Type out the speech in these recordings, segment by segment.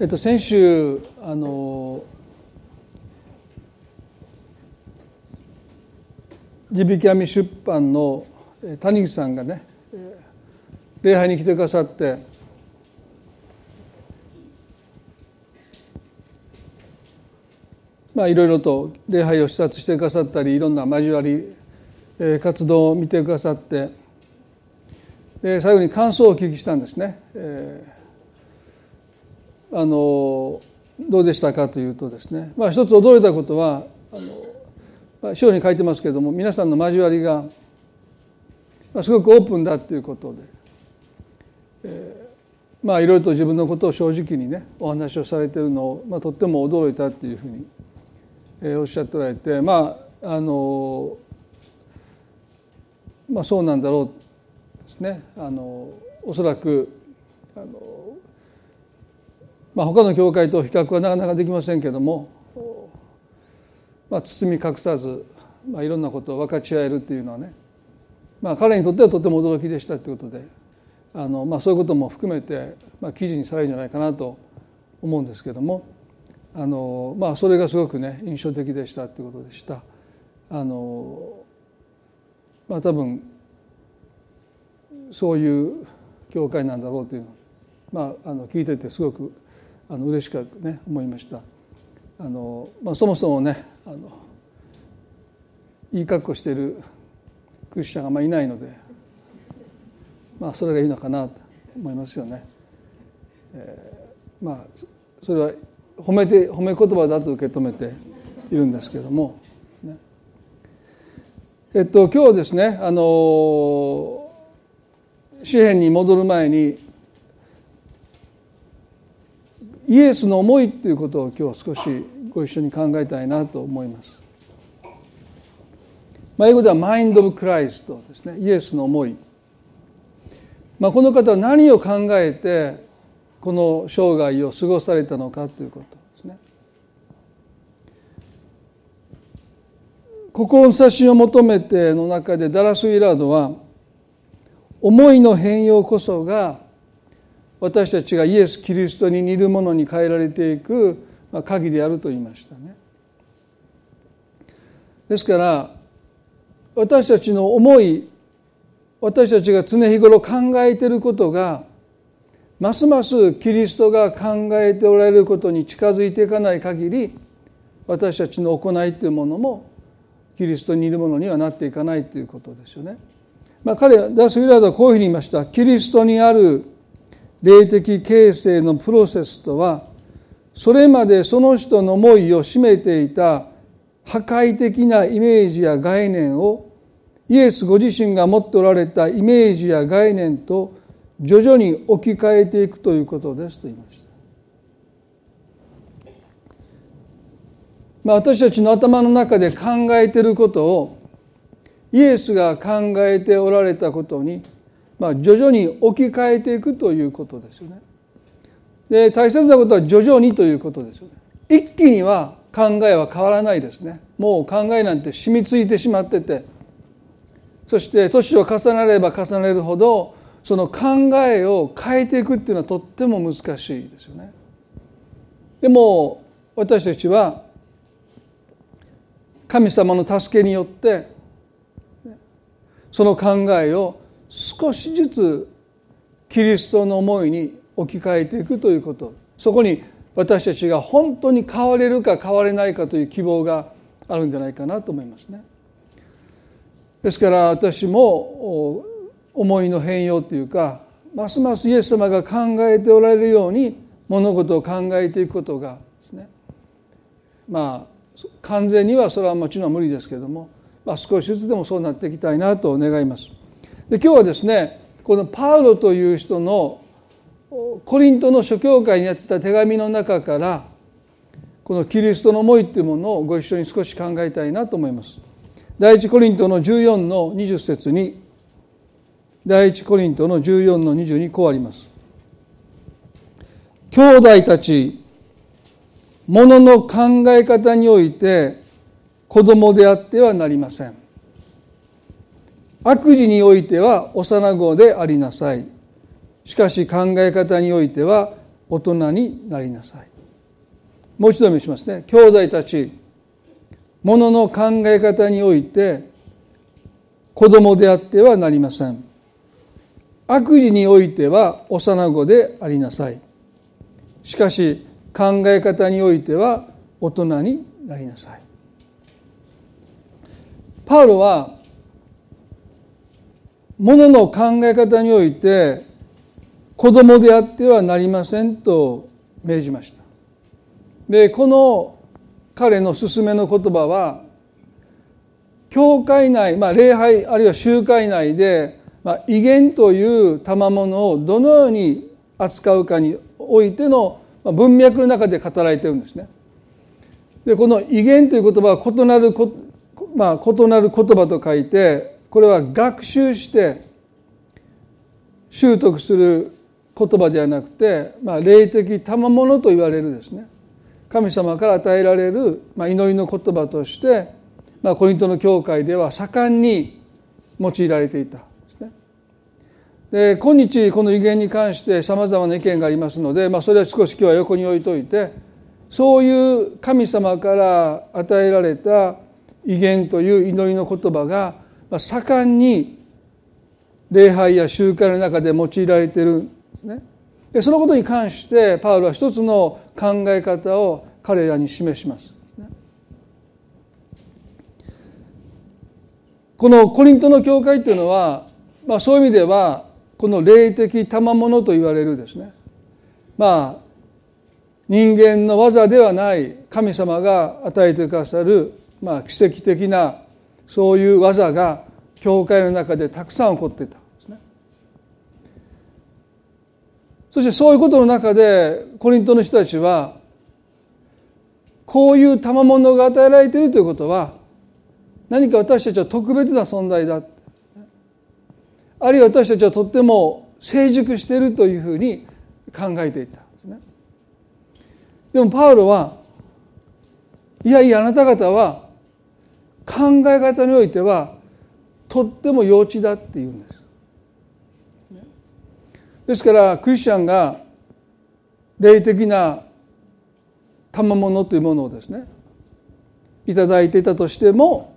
えっと、先週あの地引き網出版の谷口さんがね礼拝に来てくださってまあいろいろと礼拝を視察してくださったりいろんな交わり活動を見てくださってで最後に感想をお聞きしたんですね。えーあのどうでしたかというとですね、まあ、一つ驚いたことはあの、章に書いてますけれども皆さんの交わりが、すごくオープンだということで、えー、まあいろいろと自分のことを正直にねお話をされてるのを、まあ、とっても驚いたっていうふうに、えー、おっしゃっておられてまああのまあそうなんだろうですね。あのおそらくあのまあ、他の教会と比較はなかなかできませんけども、まあ、包み隠さず、まあ、いろんなことを分かち合えるっていうのはね、まあ、彼にとってはとても驚きでしたということであの、まあ、そういうことも含めて、まあ、記事にされるんじゃないかなと思うんですけどもあの、まあ、それがすごくね印象的でしたということでした。あのまあ、多分そういう教会なんだろうというのまあ、あの聞いててすごくあの嬉しくね思いましたあの、まあ、そもそもねあのいい格好しているクリスチャンがあんまりいないのでまあそれがいいのかなと思いますよね。えー、まあそれは褒めて褒め言葉だと受け止めているんですけども、ね、えっと今日ですねあの詩篇に戻る前にイエスの思いっていうことを今日は少しご一緒に考えたいなと思います。まあ、英語ではマインド・オブ・クライストですねイエスの思い、まあ、この方は何を考えてこの生涯を過ごされたのかということですね。志を求めての中でダラス・ウィラードは思いの変容こそが私たちがイエス・キリストに似るものに変えられていく鍵であると言いましたね。ですから私たちの思い私たちが常日頃考えていることがますますキリストが考えておられることに近づいていかない限り私たちの行いというものもキリストにいるものにはなっていかないということですよね。まあ、彼ダス・ウィラードはこういうふうに言いました。キリストにある霊的形成のプロセスとはそれまでその人の思いを占めていた破壊的なイメージや概念をイエスご自身が持っておられたイメージや概念と徐々に置き換えていくということですと言いました。まあ、私たちの頭の中で考えていることをイエスが考えておられたことにまあ、徐々に置き換えていくということですよね。で大切なことは徐々にということですよね。一気には考えは変わらないですね。もう考えなんて染みついてしまっててそして年を重ねれば重ねるほどその考えを変えていくっていうのはとっても難しいですよね。でも私たちは神様の助けによってその考えを少しずつキリストの思いに置き換えていくということそこに私たちが本当に変われるか変われないかという希望があるんじゃないかなと思いますね。ですから私も思いの変容というかますますイエス様が考えておられるように物事を考えていくことがですねまあ完全にはそれはもちろん無理ですけれども、まあ、少しずつでもそうなっていきたいなと願います。で今日はですねこのパウロという人のコリントの諸教会にやってた手紙の中からこのキリストの思いというものをご一緒に少し考えたいなと思います。第一コリントの14の20節に第一コリントの14の20にこうあります。兄弟たちものの考え方において子供であってはなりません。悪事においては幼子でありなさい。しかし考え方においては大人になりなさい。もう一度見しますね。兄弟たちものの考え方において子供であってはなりません。悪事においては幼子でありなさい。しかし考え方においては大人になりなさい。パウロはものの考え方において子供であってはなりませんと命じましたでこの彼の勧めの言葉は教会内、まあ、礼拝あるいは集会内で、まあ、威厳という賜物をどのように扱うかにおいての文脈の中で語られてるんですね。でこの威厳という言葉は異なるまあ、異なる言葉と書いてこれは学習して習得する言葉ではなくて、まあ、霊的賜物と言われるですね神様から与えられる、まあ、祈りの言葉として、まあ、コリントの教会では盛んに用いられていたでね。で今日この威厳に関してさまざまな意見がありますので、まあ、それは少し今日は横に置いといてそういう神様から与えられた威厳という祈りの言葉が盛んに礼拝や集会の中で用いられているんですね。でそのことに関してパウロは一つの考え方を彼らに示します。このコリントの教会っていうのは、まあ、そういう意味ではこの霊的賜物と言われるですねまあ人間の技ではない神様が与えてくださる、まあ、奇跡的なそういう技が教会の中でたくさん起こっていた。そしてそういうことの中でコリントの人たちはこういう賜物が与えられているということは何か私たちは特別な存在だあるいは私たちはとっても成熟しているというふうに考えていた。でもパウロはいやいやあなた方は考え方においてはとっても幼稚だって言うんですですからクリスチャンが霊的な賜物というものをですね頂いていたとしても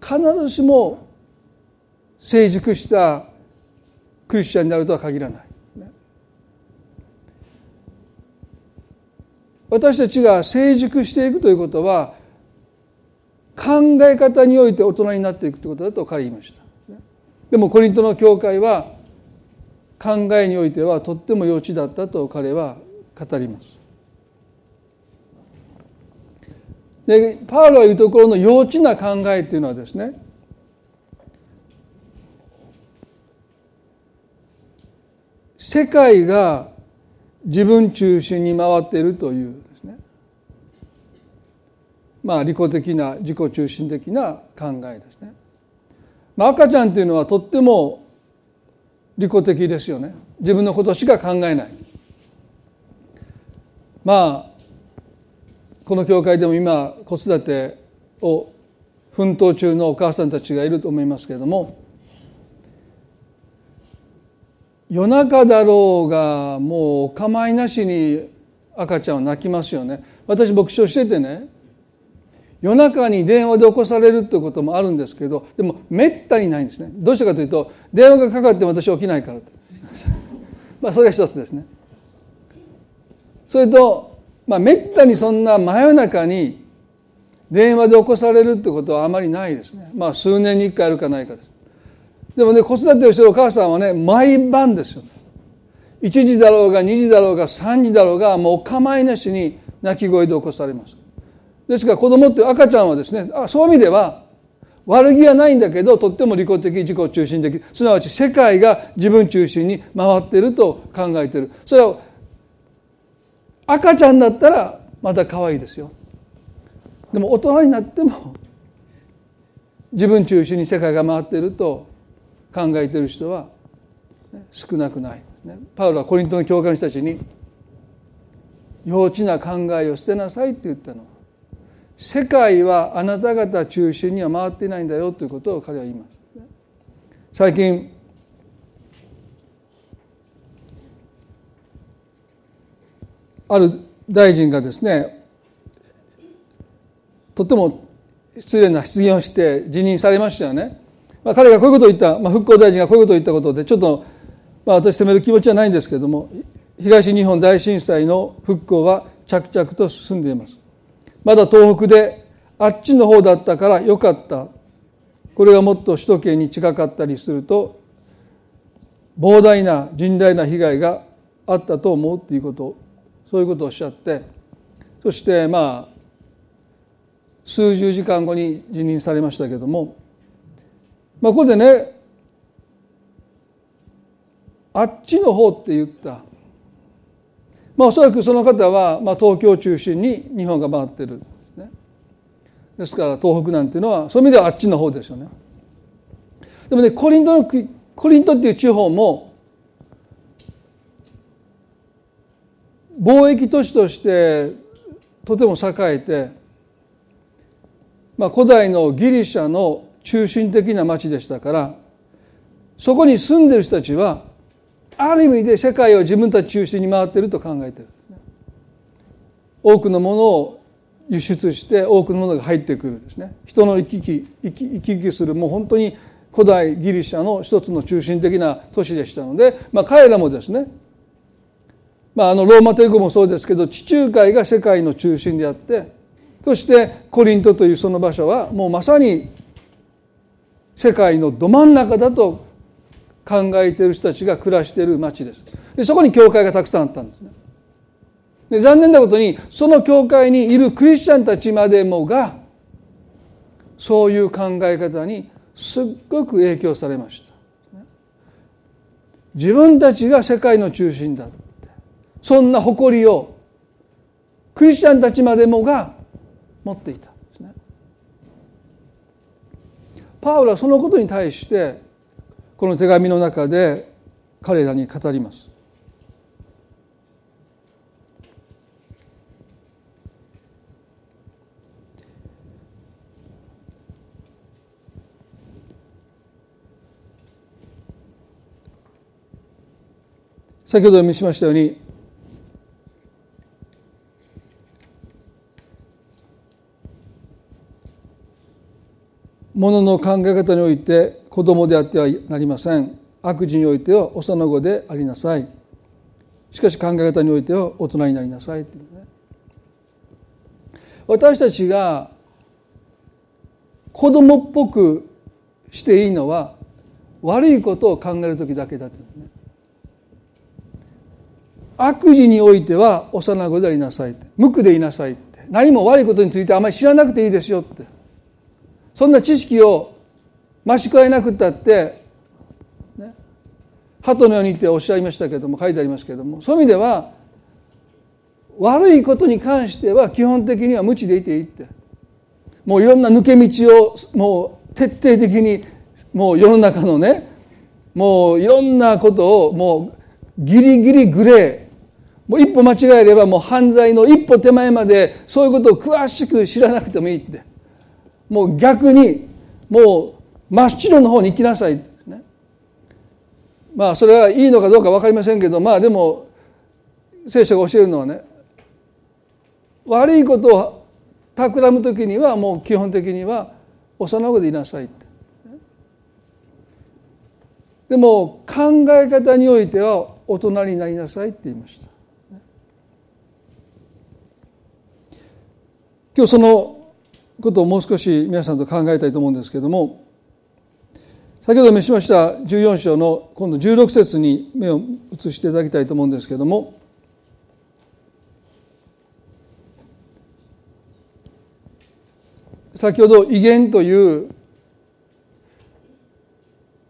必ずしも成熟したクリスチャンになるとは限らない。私たちが成熟していくということは考え方において大人になっていくということだと彼言いました。でもコリントの教会は考えにおいてはとっても幼稚だったと彼は語ります。でパウロが言うところの幼稚な考えっていうのはですね世界が自分中心に回っているというまあ利己的な自己中心的な考えですね。まあ、赤ちゃんっていうのはとっても利己的ですよね。自分のことしか考えない。まあこの教会でも今子育てを奮闘中のお母さんたちがいると思いますけれども夜中だろうがもうお構いなしに赤ちゃんは泣きますよね。私牧師をしててね夜中に電話で起こされるということもあるんですけどでもめったにないんですね。どうしてかというと電話がかかっても私起きないから まあそれが一つですね。それと、まあ、めったにそんな真夜中に電話で起こされるってことはあまりないですね。まあ数年に一回あるかないかです。でもね子育てをしてるお母さんはね毎晩ですよ。1時だろうが2時だろうが3時だろうがもうお構いなしに泣き声で起こされます。ですから子供って赤ちゃんはですねあそういう意味では悪気はないんだけどとっても利己的自己中心的。すなわち世界が自分中心に回ってると考えてる。それは赤ちゃんだったらまだ可愛いですよ。でも大人になっても自分中心に世界が回ってると考えてる人は少なくない、パウロはコリントの教会の人たちに幼稚な考えを捨てなさいって言ったの。世界はあなた方中心には回っていないんだよということを彼は言います。最近ある大臣がですねとても失礼な失言をして辞任されましたよね、まあ、彼がこういうことを言った、まあ、復興大臣がこういうことを言ったことでちょっと、まあ、私責める気持ちはないんですけれども東日本大震災の復興は着々と進んでいます。まだ東北であっちの方だったからよかった。これがもっと首都圏に近かったりすると膨大な甚大な被害があったと思うということ。そういうことをおっしゃって。そしてまあ数十時間後に辞任されましたけども、まあ、ここでねあっちの方って言った。まあおそらくその方は、まあ、東京を中心に日本が回ってる、ね、ですから東北なんていうのはそういう意味ではあっちの方ですよね。でもねコリントのコリントっていう地方も貿易都市としてとても栄えてまあ、古代のギリシャの中心的な町でしたからそこに住んでる人たちはある意味で世界を自分たち中心に回っていると考えている。多くのものを輸出して多くのものが入ってくるですね。人の行き来行き行き来するもう本当に古代ギリシャの一つの中心的な都市でしたので、まあ、彼らもですね、まあ、あのローマ帝国もそうですけど地中海が世界の中心であってそしてコリントというその場所はもうまさに世界のど真ん中だと考えている人たちが暮らしている町です。でそこに教会がたくさんあったんですね。で残念なことにその教会にいるクリスチャンたちまでもがそういう考え方にすっごく影響されました。自分たちが世界の中心だって。そんな誇りをクリスチャンたちまでもが持っていたですね。パウロはそのことに対してこの手紙の中で彼らに語ります。先ほど見しましたようにものの考え方において子供であってはなりません。悪事においては幼子でありなさい。しかし考え方においては大人になりなさい。っていうね私たちが子供っぽくしていいのは悪いことを考える時だけだってね。悪事においては幼子でありなさい。って無垢でいなさいって。何も悪いことについてあまり知らなくていいですよって。そんな知識を増し加えなくったって、ね、鳩のようにっておっしゃいましたけども書いてありますけどもそういう意味では悪いことに関しては基本的には無知でいていいって。もういろんな抜け道をもう徹底的にもう世の中のねもういろんなことをもうギリギリグレー。もう一歩間違えればもう犯罪の一歩手前までそういうことを詳しく知らなくてもいいって。もう逆にもう真っ白の方に行きなさいね。まあそれはいいのかどうか分かりませんけどまあでも聖書が教えるのはね悪いことを企む時にはもう基本的には幼子でいなさいって。でも考え方においては大人になりなさいって言いました。今日そのことをもう少し皆さんと考えたいと思うんですけども先ほど召しました14章の今度16節に目を移していただきたいと思うんですけれども。先ほど威厳という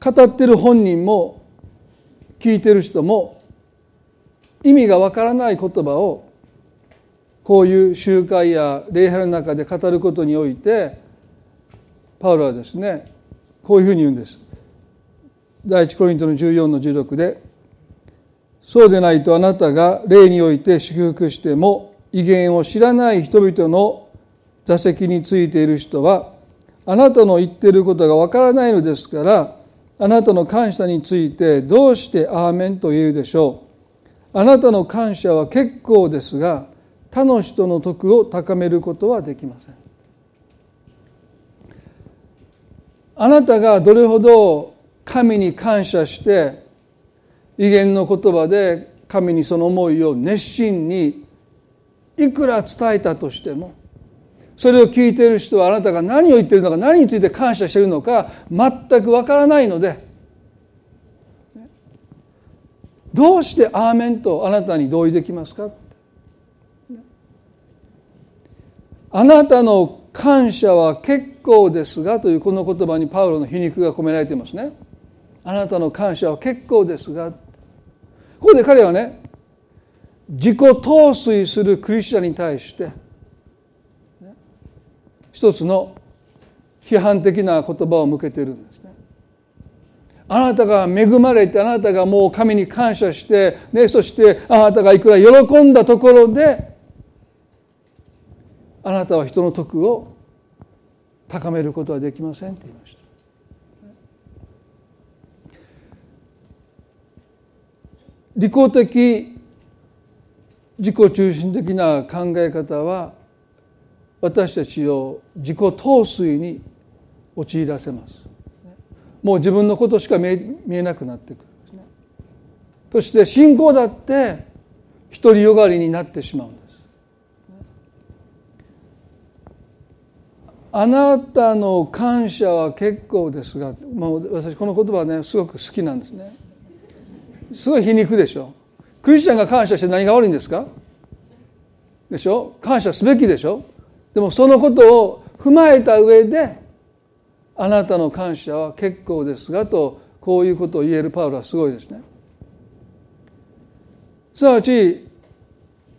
語ってる本人も聞いてる人も意味がわからない言葉をこういう集会や礼拝の中で語ることにおいてパウロはですねこういうふうに言うんです。第一コリントの14の16でそうでないとあなたが霊において祝福しても威厳を知らない人々の座席についている人はあなたの言っていることがわからないのですからあなたの感謝についてどうしてアーメンと言えるでしょう。あなたの感謝は結構ですが他の人の徳を高めることはできません。あなたがどれほど神に感謝して威厳の言葉で神にその思いを熱心にいくら伝えたとしてもそれを聞いている人はあなたが何を言っているのか何について感謝しているのか全くわからないのでどうして「アーメン」とあなたに同意できますか？あなたの感謝は結構ですがというこの言葉にパウロの皮肉が込められていますね。あなたの感謝は結構ですがここで彼はね自己陶酔するクリスチャンに対して一つの批判的な言葉を向けているんですね。あなたが恵まれてあなたがもう神に感謝して、ね、そしてあなたがいくら喜んだところであなたは人の徳を高めることはできませんって言いました。利己的自己中心的な考え方は私たちを自己陶酔に陥らせます。もう自分のことしか見えなくなってくる。そして信仰だって独りよがりになってしまうんです。あなたの感謝は結構ですが、まあ、私この言葉ねすごく好きなんですね。すごい皮肉でしょクリスチャンが感謝して何が悪いんですか？でしょ？感謝すべきでしょ？でもそのことを踏まえた上であなたの感謝は結構ですがとこういうことを言えるパウロはすごいですね。すなわち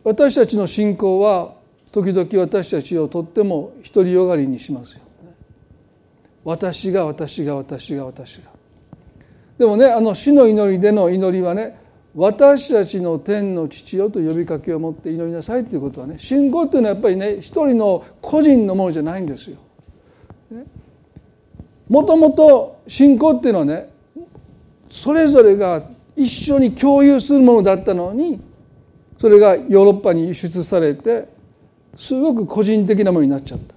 私たちの信仰は時々私たちをとっても独りよがりにしますよ。私が私が私が私が。でもねあの死の祈りでの祈りはね私たちの天の父よと呼びかけを持って祈りなさいということはね信仰っていうのはやっぱりね一人の個人のものじゃないんですよ。もともと信仰っていうのはねそれぞれが一緒に共有するものだったのにそれがヨーロッパに輸出されてすごく個人的なものになっちゃった。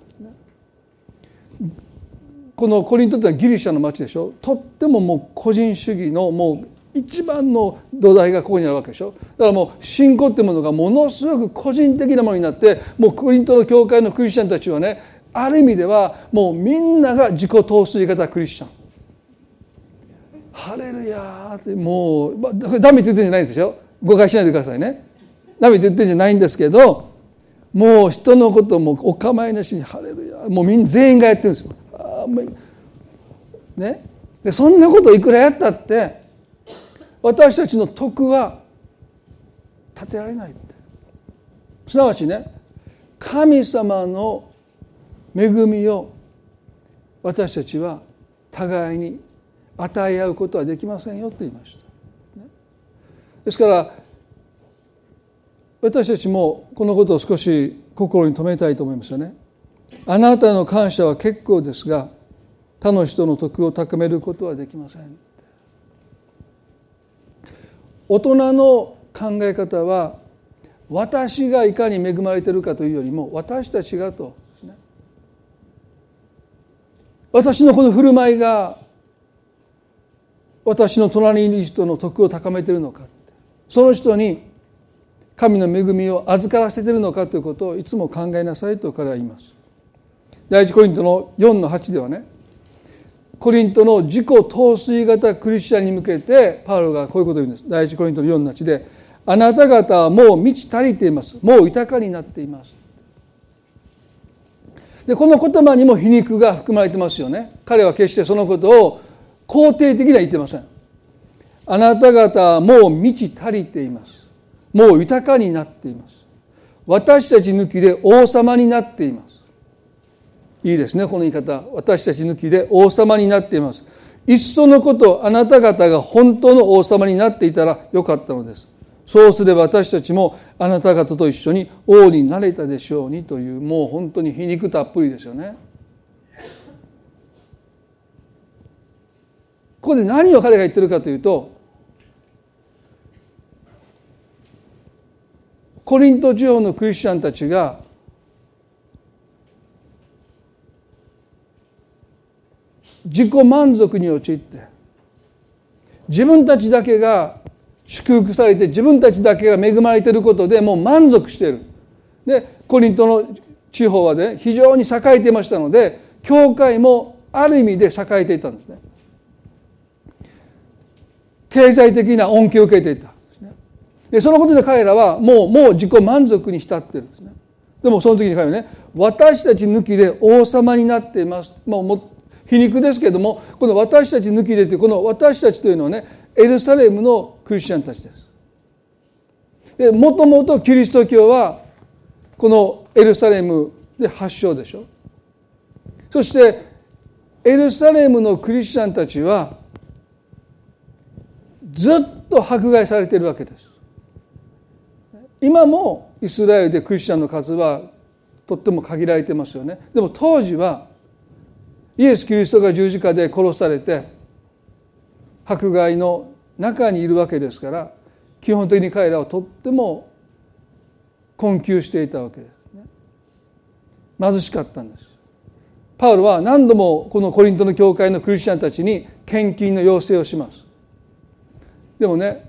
このコリントってのはギリシャの町でしょ？とってももう個人主義のもう一番の土台がここにあるわけでしょ？だからもう信仰っていうものがものすごく個人的なものになってもうコリントの教会のクリスチャンたちはねある意味ではもうみんなが自己陶酔型クリスチャン。ハレルヤーってもう、まあ、ダメって言ってるんじゃないんですよ誤解しないでくださいね。ダメって言ってるんじゃないんですけどもう人のこともお構いなしにハレルヤもうみんな全員がやってるんですよ。ね、でそんなこといくらやったって私たちの徳は立てられないってすなわちね神様の恵みを私たちは互いに与え合うことはできませんよと言いました。ですから私たちもこのことを少し心に留めたいと思いますよね。あなたの感謝は結構ですが他の人の徳を高めることはできません。大人の考え方は私がいかに恵まれているかというよりも私たちがと私のこの振る舞いが私の隣にいる人の徳を高めているのか。その人に神の恵みを預からせているのかということをいつも考えなさいと彼は言います。第一コリントの4の8ではねコリントの自己陶酔型クリスチャンに向けてパウロがこういうことを言うんです。第一コリントの4の8であなた方はもう満ち足りています。もう豊かになっています。でこの言葉にも皮肉が含まれてますよね。彼は決してそのことを肯定的には言ってません。あなた方はもう満ち足りています。もう豊かになっています。私たち抜きで王様になっています。いいですねこの言い方。私たち抜きで王様になっています。いっそのことあなた方が本当の王様になっていたらよかったのです。そうすれば私たちもあなた方と一緒に王になれたでしょうにというもう本当に皮肉たっぷりですよね。ここで何を彼が言ってるかというとコリント地方のクリスチャンたちが自己満足に陥って自分たちだけが祝福されて自分たちだけが恵まれていることでもう満足している。でコリントの地方はね非常に栄えていましたので教会もある意味で栄えていたんですね。経済的な恩恵を受けていた。でそのことで彼らはもうもう自己満足に浸ってるんですね。でもその時に彼はね私たち抜きで王様になっています。もう皮肉ですけどもこの私たち抜きでというこの私たちというのはねエルサレムのクリスチャンたちです。でもともとキリスト教はこのエルサレムで発祥でしょ。そしてエルサレムのクリスチャンたちはずっと迫害されているわけです。今もイスラエルでクリスチャンの数はとっても限られてますよね。でも当時はイエス・キリストが十字架で殺されて迫害の中にいるわけですから基本的に彼らはとっても困窮していたわけですね。貧しかったんです。パウロは何度もこのコリントの教会のクリスチャンたちに献金の要請をします。でもね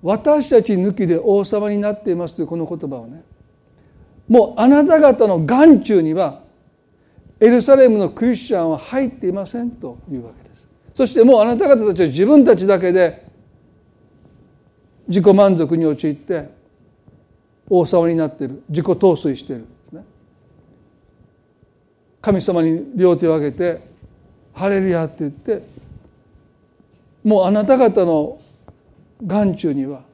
私たち抜きで王様になっていますというこの言葉をねもうあなた方の眼中にはエルサレムのクリスチャンは入っていませんというわけです。そしてもうあなた方たちは自分たちだけで自己満足に陥って王様になっている。自己陶酔している神様に両手を挙げて「ハレルヤ」って言ってもうあなた方の眼中には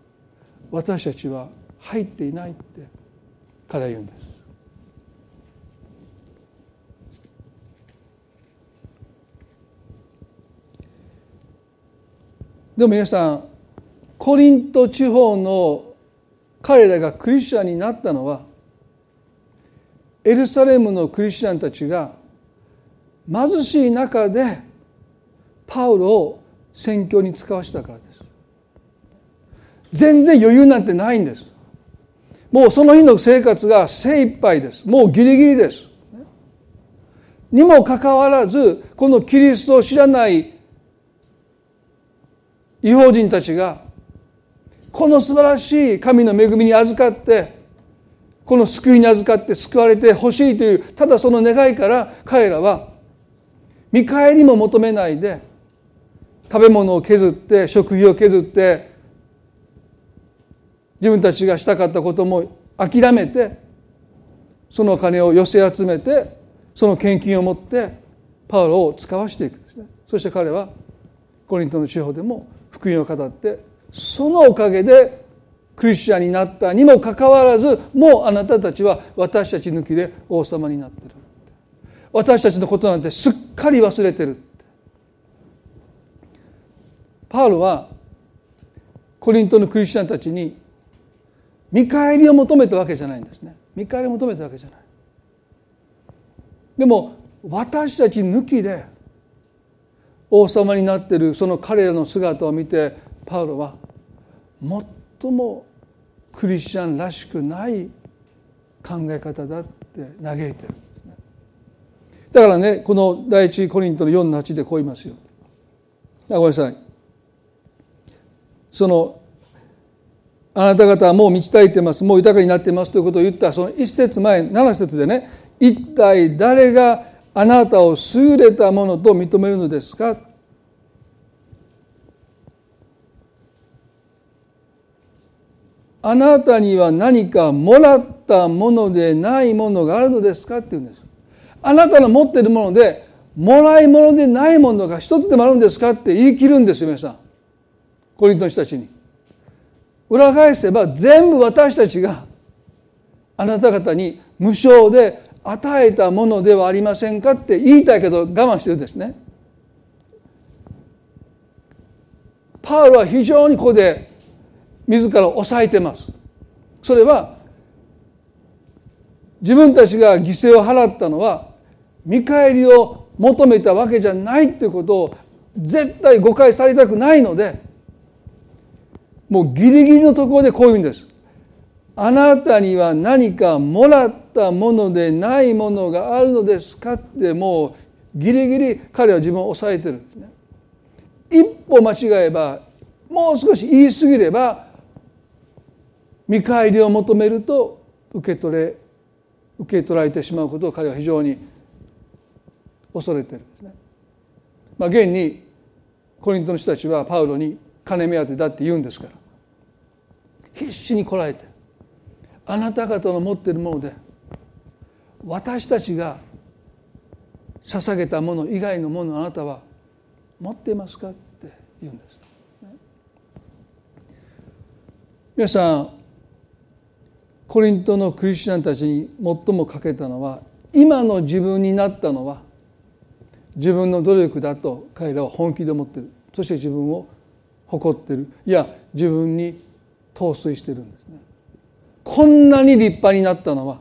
私たちは入っていないって彼は言うんです。でも皆さんコリント地方の彼らがクリスチャンになったのはエルサレムのクリスチャンたちが貧しい中でパウロを宣教に使わしたからです。全然余裕なんてないんです。もうその日の生活が精一杯です。もうギリギリです。にもかかわらずこのキリストを知らない違法人たちがこの素晴らしい神の恵みに預かってこの救いに預かって救われてほしいという。ただその願いから彼らは見返りも求めないで食べ物を削って食費を削って自分たちがしたかったことも諦めてそのお金を寄せ集めてその献金を持ってパウロを使わしていくんですねそして彼はコリントの地方でも福音を語ってそのおかげでクリスチャンになったにもかかわらずもうあなたたちは私たち抜きで王様になってる。私たちのことなんてすっかり忘れてるパウロはコリントのクリスチャンたちに見返りを求めたわけじゃないんですね。見返りを求めたわけじゃない。でも私たち抜きで王様になっているその彼らの姿を見てパウロは最もクリスチャンらしくない考え方だって嘆いてる。だからねこの第一コリントの4の8でこう言いますよ。あごめんなさい。そのあなた方はもう満ち足りてます。もう豊かになってますということを言ったその一節前7節でね一体誰があなたを優れたものと認めるのですか？あなたには何かもらったものでないものがあるのですか？って言うんです。あなたの持っているものでもらい物でないものが一つでもあるんですか？って言い切るんですよ皆さん。コリントの人たちに。裏返せば全部私たちがあなた方に無償で与えたものではありませんかって言いたいけど我慢してるんですね。パウロは非常にここで自ら抑えてます。それは自分たちが犠牲を払ったのは見返りを求めたわけじゃないっていうことを絶対誤解されたくないのでもうギリギリのところでこういうんです。あなたには何かもらったものでないものがあるのですかってもうギリギリ彼は自分を抑えてるんですね。一歩間違えばもう少し言い過ぎれば見返りを求めると受け取れ受け取られてしまうことを彼は非常に恐れてるんですね。まあ、現にコリントの人たちはパウロに金目当てだって言うんですから必死にこらえてあなた方の持っているもので私たちが捧げたもの以外のものあなたは持っていますかって言うんです。皆さんコリントのクリスチャンたちに最も欠けたのは今の自分になったのは自分の努力だと彼らは本気で思っている。そして自分を誇っている。いや自分に陶酔しているんですね。こんなに立派になったのは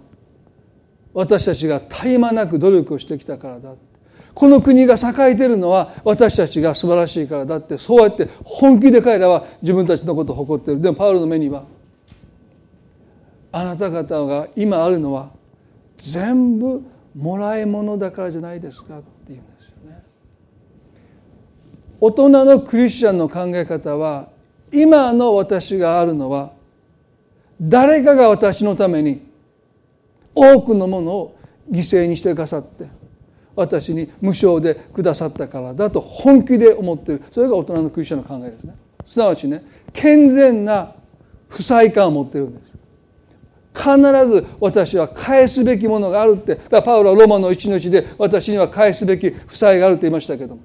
私たちが絶え間なく努力をしてきたからだこの国が栄えているのは私たちが素晴らしいからだってそうやって本気で彼らは自分たちのことを誇っているでもパウロの目にはあなた方が今あるのは全部もらい物だからじゃないですかって言うんですよね。大人のクリスチャンの考え方は今の私があるのは誰かが私のために多くのものを犠牲にしてくださって私に無償でくださったからだと本気で思っている。それが大人のクリスチャンの考えですね。すなわちね健全な負債感を持っているんです。必ず私は返すべきものがあるって。だからパウロはロマの一の一で私には返すべき負債があると言いましたけども。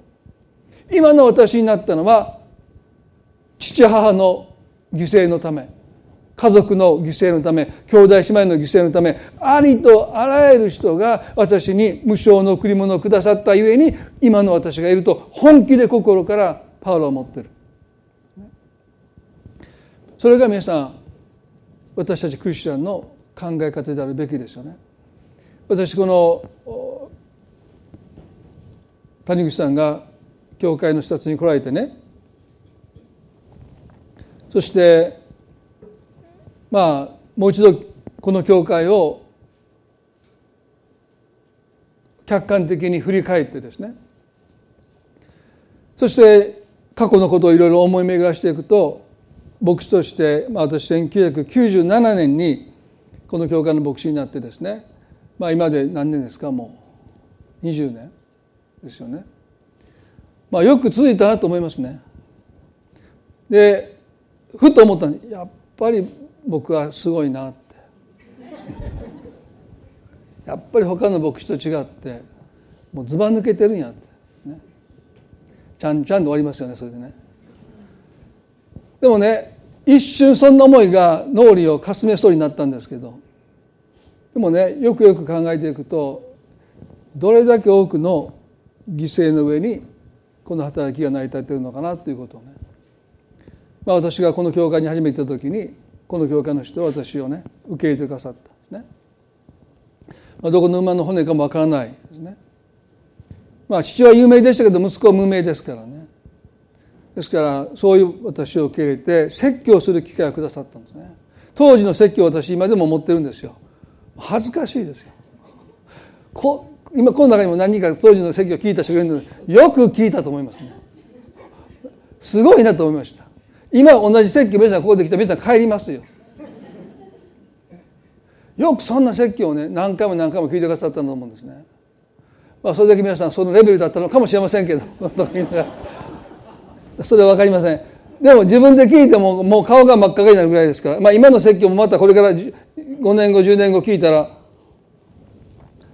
今の私になったのは父母の犠牲のため。家族の犠牲のため兄弟姉妹の犠牲のためありとあらゆる人が私に無償の贈り物をくださったゆえに今の私がいると本気で心からパウロは思ってるそれが皆さん私たちクリスチャンの考え方であるべきですよね。私この谷口さんが教会の視察に来られてねそしてまあもう一度この教会を客観的に振り返ってですねそして過去のことをいろいろ思い巡らしていくと牧師として、まあ、私1997年にこの教会の牧師になってですね、まあ、今で何年ですか？もう20年ですよね。まあ、よく続いたなと思いますね。でふと思ったやっぱり僕はすごいなって。やっぱり他の牧師と違ってもうずば抜けてるんやって。ね。ちゃんちゃんと終わりますよねそれでね。でもね一瞬そんな思いが脳裏をかすめそうになったんですけどでもねよくよく考えていくとどれだけ多くの犠牲の上にこの働きが成り立っているのかなということをね、まあ、私がこの教会に初めて行った時にこの教会の人は私をね受け入れてくださった。ね、まあ、どこの馬の骨かもわからないですね。まあ父は有名でしたけど息子は無名ですからね。ですからそういう私を受け入れて説教する機会をくださったんですね。当時の説教を私今でも持ってるんですよ。恥ずかしいですよ。こ今この中にも何人か当時の説教を聞いた人がいるのです。よく聞いたと思いますね。すごいなと思いました。今同じ説教皆さんここで来た皆さん帰りますよ。よくそんな説教をね何回も何回も聞いてくださったと思うんですね。まあそれだけ皆さんそのレベルだったのかもしれませんけど。それは分かりません。でも自分で聞いてももう顔が真っ赤になるぐらいですから、まあ、今の説教もまたこれから5年後10年後聞いたら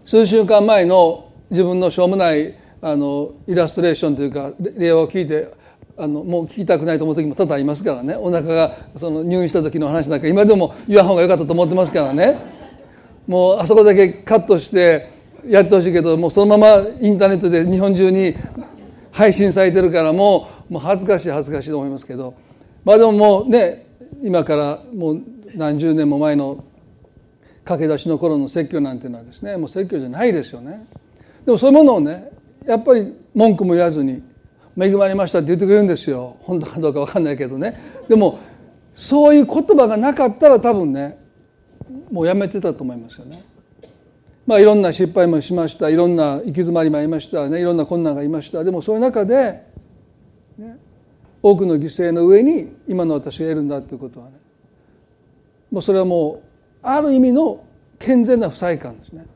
数週間前の自分のしょうもないあのイラストレーションというか例を聞いてあのもう聞きたくないと思う時も多々ありますからね。お腹がその入院した時の話なんか今でも言わん方が良かったと思ってますからね。もうあそこだけカットしてやってほしいけどもうそのままインターネットで日本中に配信されてるからもうもう恥ずかしい恥ずかしいと思いますけど。まあでももうね今からもう何十年も前の駆け出しの頃の説教なんていうのはですねもう説教じゃないですよね。でもそういうものをねやっぱり文句も言わずに恵まれましたって言ってくれるんですよ。本当かどうか分かんないけどね。でもそういう言葉がなかったら多分ねもうやめてたと思いますよね。まあいろんな失敗もしました。いろんな行き詰まりもありましたね。いろんな困難がありました。でもそういう中で、ね、多くの犠牲の上に今の私がいるんだということはねもうそれはもうある意味の健全な不細感ですね。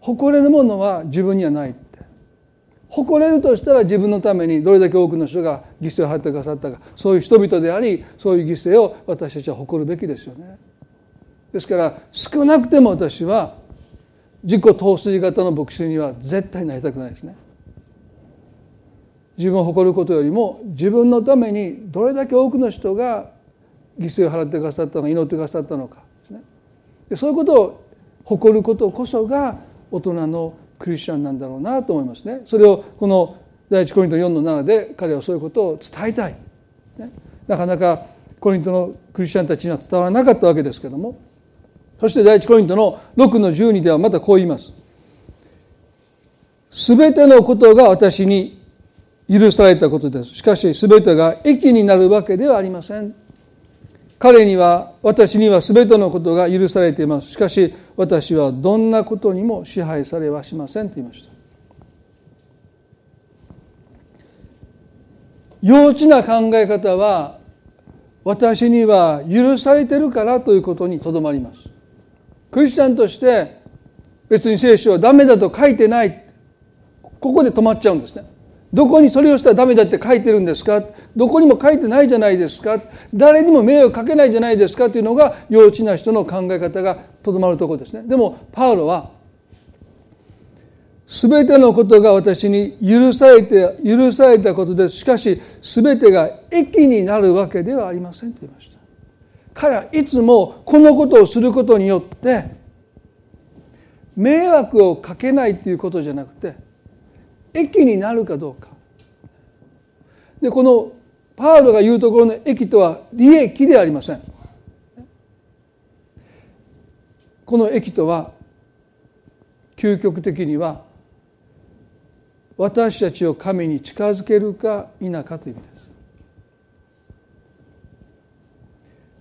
誇れるものは自分にはない誇れるとしたら自分のためにどれだけ多くの人が犠牲を払ってくださったかそういう人々でありそういう犠牲を私たちは誇るべきですよね。ですから少なくても私は自己陶酔型の牧師には絶対なりたくないですね。自分を誇ることよりも自分のためにどれだけ多くの人が犠牲を払ってくださったのか祈ってくださったのかですねでそういうことを誇ることこそが大人のクリスチャンなんだろうなと思いますね。それをこの第一コリント4の7で彼はそういうことを伝えたい、ね、なかなかコリントのクリスチャンたちには伝わらなかったわけですけども。そして第一コリントの6の12ではまたこう言います。すべてのことが私に許されたことです。しかしすべてが益になるわけではありません。彼には私には全てのことが許されています。しかし私はどんなことにも支配されはしませんと言いました。幼稚な考え方は私には許されてるからということにとどまります。クリスチャンとして別に聖書はダメだと書いてない。ここで止まっちゃうんですね。どこにそれをしたらダメだって書いてるんですか？どこにも書いてないじゃないですか？誰にも迷惑かけないじゃないですかというのが幼稚な人の考え方がとどまるところですね。でもパウロは全てのことが私に許されて許されたことです。しかし全てが益になるわけではありませんと言いました。彼はいつもこのことをすることによって迷惑をかけないということじゃなくて益になるかどうか。でこのパウロが言うところの益とは利益ではありません。この益とは究極的には私たちを神に近づけるか否かという意味です。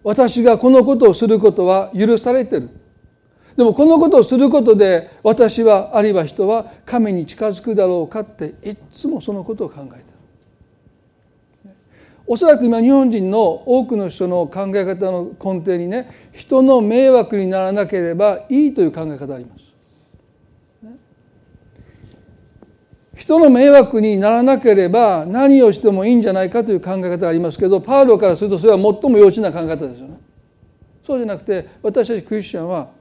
私がこのことをすることは許されてる。でもこのことをすることで私はあるいは人は神に近づくだろうかっていつもそのことを考えてるおそらく今日本人の多くの人の考え方の根底にね人の迷惑にならなければいいという考え方あります。人の迷惑にならなければ何をしてもいいんじゃないかという考え方がありますけどパウロからするとそれは最も幼稚な考え方ですよね。そうじゃなくて私たちクリスチャンは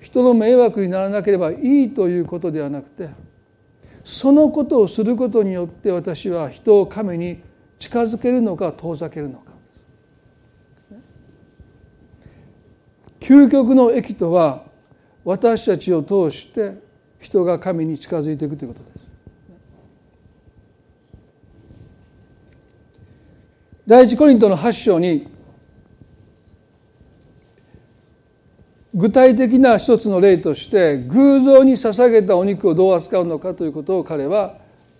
人の迷惑にならなければいいということではなくてそのことをすることによって私は人を神に近づけるのか遠ざけるのか。究極の益とは私たちを通して人が神に近づいていくということです。第一コリントの8章に具体的な一つの例として偶像に捧げたお肉をどう扱うのかということを彼は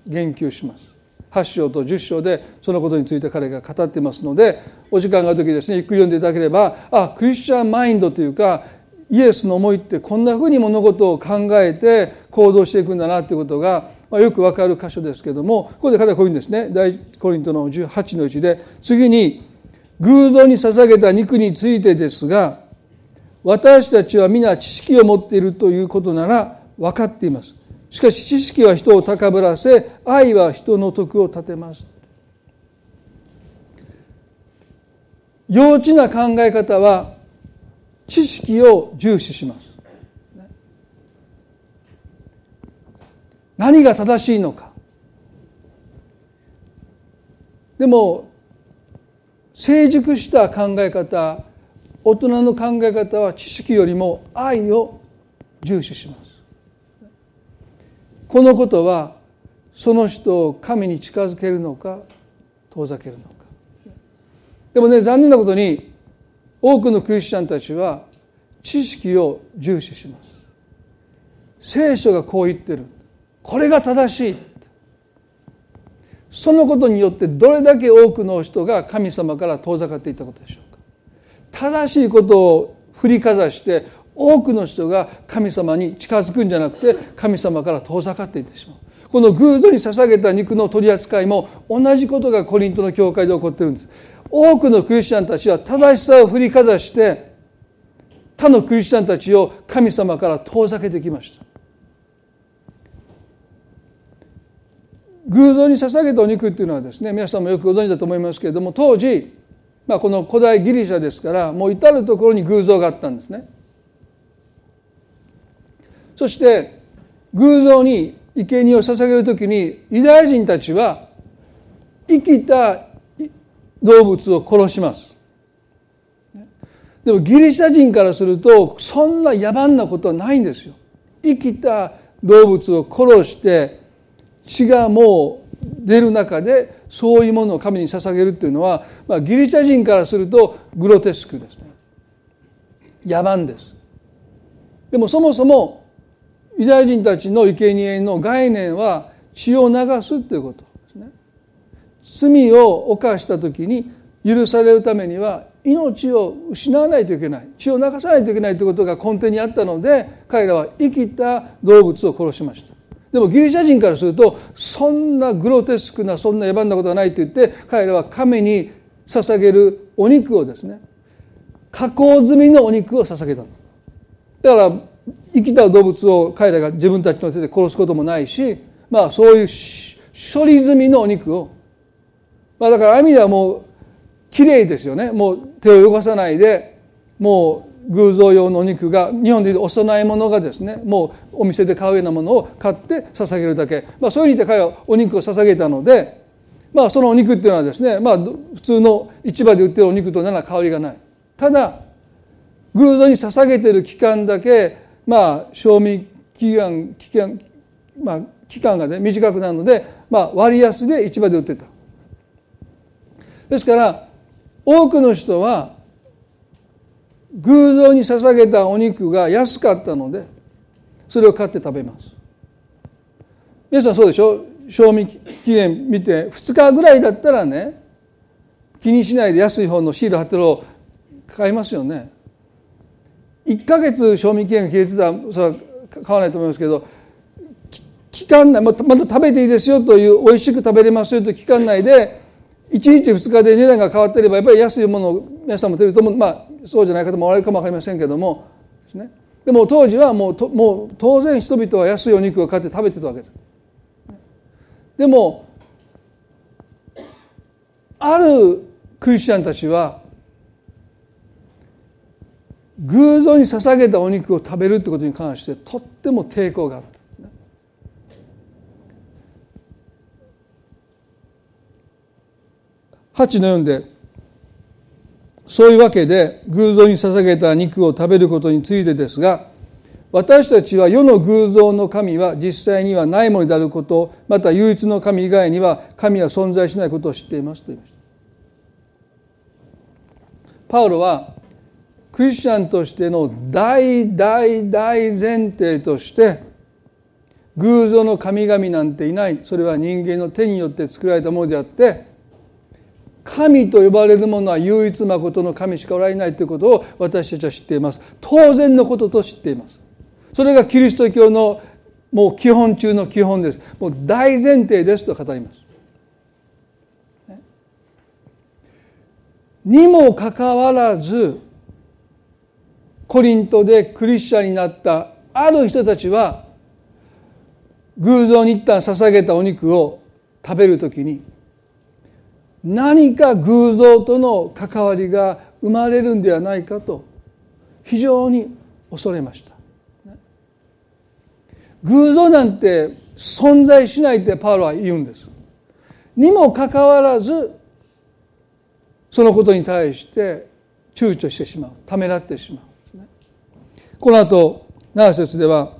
言及します。8章と10章でそのことについて彼が語ってますのでお時間がある時ですねゆっくり読んでいただければあクリスチャンマインドというかイエスの思いってこんなふうに物事を考えて行動していくんだなということが、まあ、よくわかる箇所ですけどもここで彼はこういうんですね第一コリントの18の1で次に偶像に捧げた肉についてですが私たちは皆知識を持っているということなら分かっています。しかし知識は人を高ぶらせ愛は人の徳を立てます。幼稚な考え方は知識を重視します。何が正しいのか。でも成熟した考え方大人の考え方は知識よりも愛を重視します。このことはその人を神に近づけるのか遠ざけるのか。でもね残念なことに多くのクリスチャンたちは知識を重視します。聖書がこう言ってる。これが正しい。そのことによってどれだけ多くの人が神様から遠ざかっていったことでしょう。正しいことを振りかざして多くの人が神様に近づくんじゃなくて神様から遠ざかっていってしまう。この偶像に捧げた肉の取り扱いも同じことがコリントの教会で起こってるんです。多くのクリスチャンたちは正しさを振りかざして他のクリスチャンたちを神様から遠ざけてきました。偶像に捧げたお肉っていうのはですね皆さんもよくご存知だと思いますけれども当時、まあ、この古代ギリシャですからもう至る所に偶像があったんですね。そして偶像に生贄を捧げる時にユダヤ人たちは生きた動物を殺します。でもギリシャ人からするとそんな野蛮なことはないんですよ。生きた動物を殺して血がもう出る中でそういうものを神に捧げるっていうのは、まあ、ギリシャ人からするとグロテスクですね。野蛮です。でもそもそもユダヤ人たちの生贄の概念は血を流すということですね。罪を犯した時に許されるためには命を失わないといけない。血を流さないといけないということが根底にあったので彼らは生きた動物を殺しました。でもギリシャ人からするとそんなグロテスクなそんな野蛮なことはないと言って彼らは神に捧げるお肉をですね加工済みのお肉を捧げただから生きた動物を彼らが自分たちの手で殺すこともないしまあそういう処理済みのお肉をまあだからある意味ではもうきれいですよね。もう手を汚さないでもう偶像用のお肉が日本でいうお供え物がですねもうお店で買うようなものを買って捧げるだけ、まあ、そういう意味で彼はお肉を捧げたので、まあ、そのお肉っていうのはですね、まあ、普通の市場で売ってるお肉となら香りがない。ただ偶像に捧げてる期間だけまあ賞味期間期間まあ期間がね短くなるので、まあ、割安で市場で売ってた。ですから多くの人は偶像に捧げたお肉が安かったのでそれを買って食べます。皆さんそうでしょ？賞味期限見て2日ぐらいだったらね気にしないで安い方のシール貼ってるを買いますよね。1ヶ月賞味期限が切れてたらそれは買わないと思いますけど期間内また食べていいですよという美味しく食べれますよという期間内で1日2日で値段が変わっていればやっぱり安いものを皆さんも出ると思う。まあそうじゃない方もおられるかも分かりませんけども。ですね。でも当時はもうともう当然人々は安いお肉を買って食べてたわけです。でもあるクリスチャンたちは偶像に捧げたお肉を食べるってことに関してとっても抵抗があった8の4でそういうわけで偶像に捧げた肉を食べることについてですが私たちは世の偶像の神は実際にはないものであることまた唯一の神以外には神は存在しないことを知っていますと言いました。パウロはクリスチャンとしての大大大前提として偶像の神々なんていないそれは人間の手によって作られたものであって神と呼ばれるものは唯一誠の神しかおられないということを私たちは知っています。当然のことと知っています。それがキリスト教のもう基本中の基本です。もう大前提ですと語ります。にもかかわらずコリントでクリスチャンになったある人たちは偶像に一旦捧げたお肉を食べるときに何か偶像との関わりが生まれるんではないかと非常に恐れました。偶像なんて存在しないってパウロは言うんです。にもかかわらずそのことに対して躊躇してしまう。ためらってしまう。この後7節では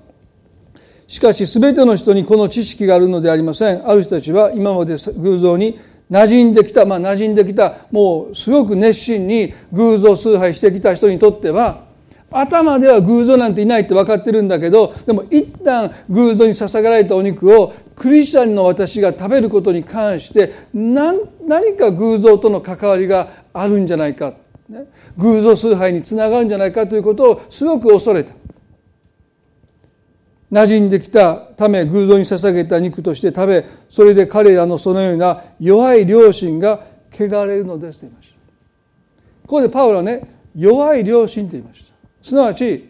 しかし全ての人にこの知識があるのでありません。ある人たちは今まで偶像に馴染んできた、まあ、馴染んできたもうすごく熱心に偶像崇拝してきた人にとっては頭では偶像なんていないって分かってるんだけどでも一旦偶像に捧げられたお肉をクリスチャンの私が食べることに関して何か偶像との関わりがあるんじゃないか。ね、偶像崇拝につながるんじゃないかということをすごく恐れた。馴染んできたため偶像に捧げた肉として食べそれで彼らのそのような弱い良心が汚れるのですと言いました。ここでパウロはね弱い良心と言いました。すなわち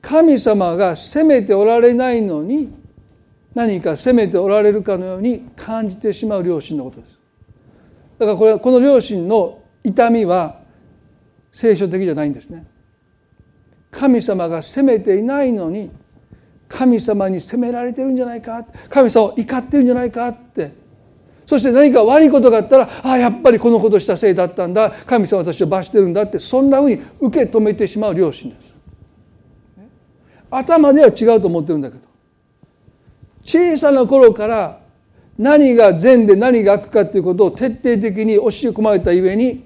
神様が責めておられないのに何か責めておられるかのように感じてしまう良心のことです。だからこれこの良心の痛みは聖書的じゃないんですね。神様が責めていないのに神様に責められてるんじゃないか？神様を怒ってるんじゃないか？って。そして何か悪いことがあったらああやっぱりこのことしたせいだったんだ。神様私を罰してるんだって。そんなふうに受け止めてしまう良心です。頭では違うと思ってるんだけど。小さな頃から何が善で何が悪かということを徹底的に教え込まれたゆえに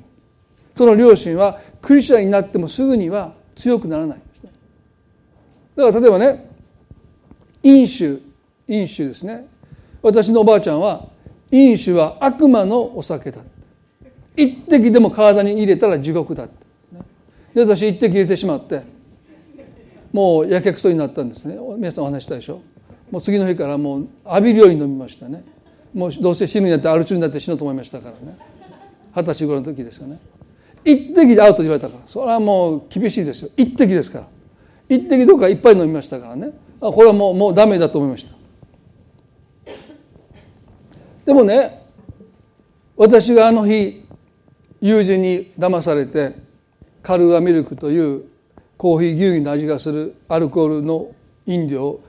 その両親はクリスチャンになってもすぐには強くならないですだから例えばね飲酒飲酒ですね。私のおばあちゃんは飲酒は悪魔のお酒だ。一滴でも体に入れたら地獄だで私一滴入れてしまってもうやけくそになったんですね。皆さんお話したでしょ。もう次の日からもう浴びるように飲みましたね。もうどうせ死ぬんやってアル中になって死のうと思いましたからね。二十歳頃の時ですよね。一滴でアウトと言われたから。それはもう厳しいですよ。一滴ですから。一滴どこかいっぱい飲みましたからね。これはもうもうダメだと思いました。でもね私があの日友人に騙されてカルアミルクというコーヒー牛乳の味がするアルコールの飲料を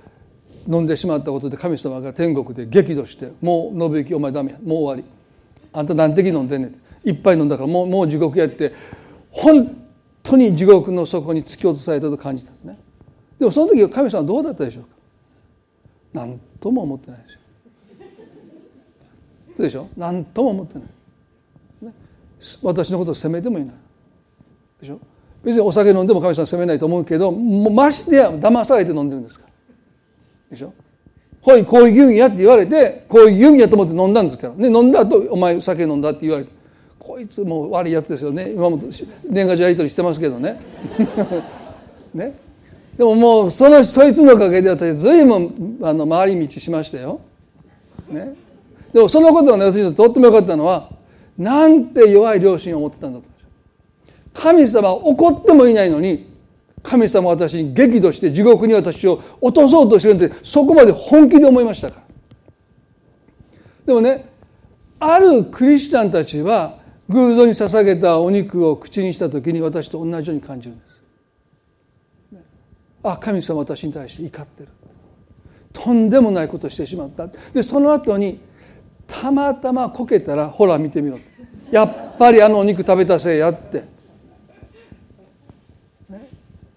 飲んでしまったことで神様が天国で激怒して「もう信行お前ダメやもう終わり。あんた何滴飲んでんねん」いっぱい飲んだからもうもう地獄やって本当に地獄の底に突き落とされたと感じたんですね。でもその時神様はどうだったでしょうか？何とも思ってないですよそうでしょ？何とも思ってない、ね、私のことを責めてもいない。でしょ？別にお酒飲んでも神様責めないと思うけどもうましてや騙されて飲んでるんですから。でしょ？ほいこういう牛乳やって言われてこういう牛乳やと思って飲んだんですから。ね飲んだ後お前酒飲んだって言われて。こいつもう悪いやつですよね。今も年賀状やり取りしてますけどね。ね。でももうそのそいつのおかげで私随分あの回り道しましたよ、ね、でもそのことがね私にとってもよかったのはなんて弱い両親を持ってたんだと。神様は怒ってもいないのに神様は私に激怒して地獄に私を落とそうとしてるんでそこまで本気で思いましたから。でもねあるクリスチャンたちは偶像に捧げたお肉を口にした時に私と同じように感じるんです。あ神様私に対して怒ってる。とんでもないことしてしまった。でその後にたまたまこけたらほら見てみろやっぱりあのお肉食べたせいやって。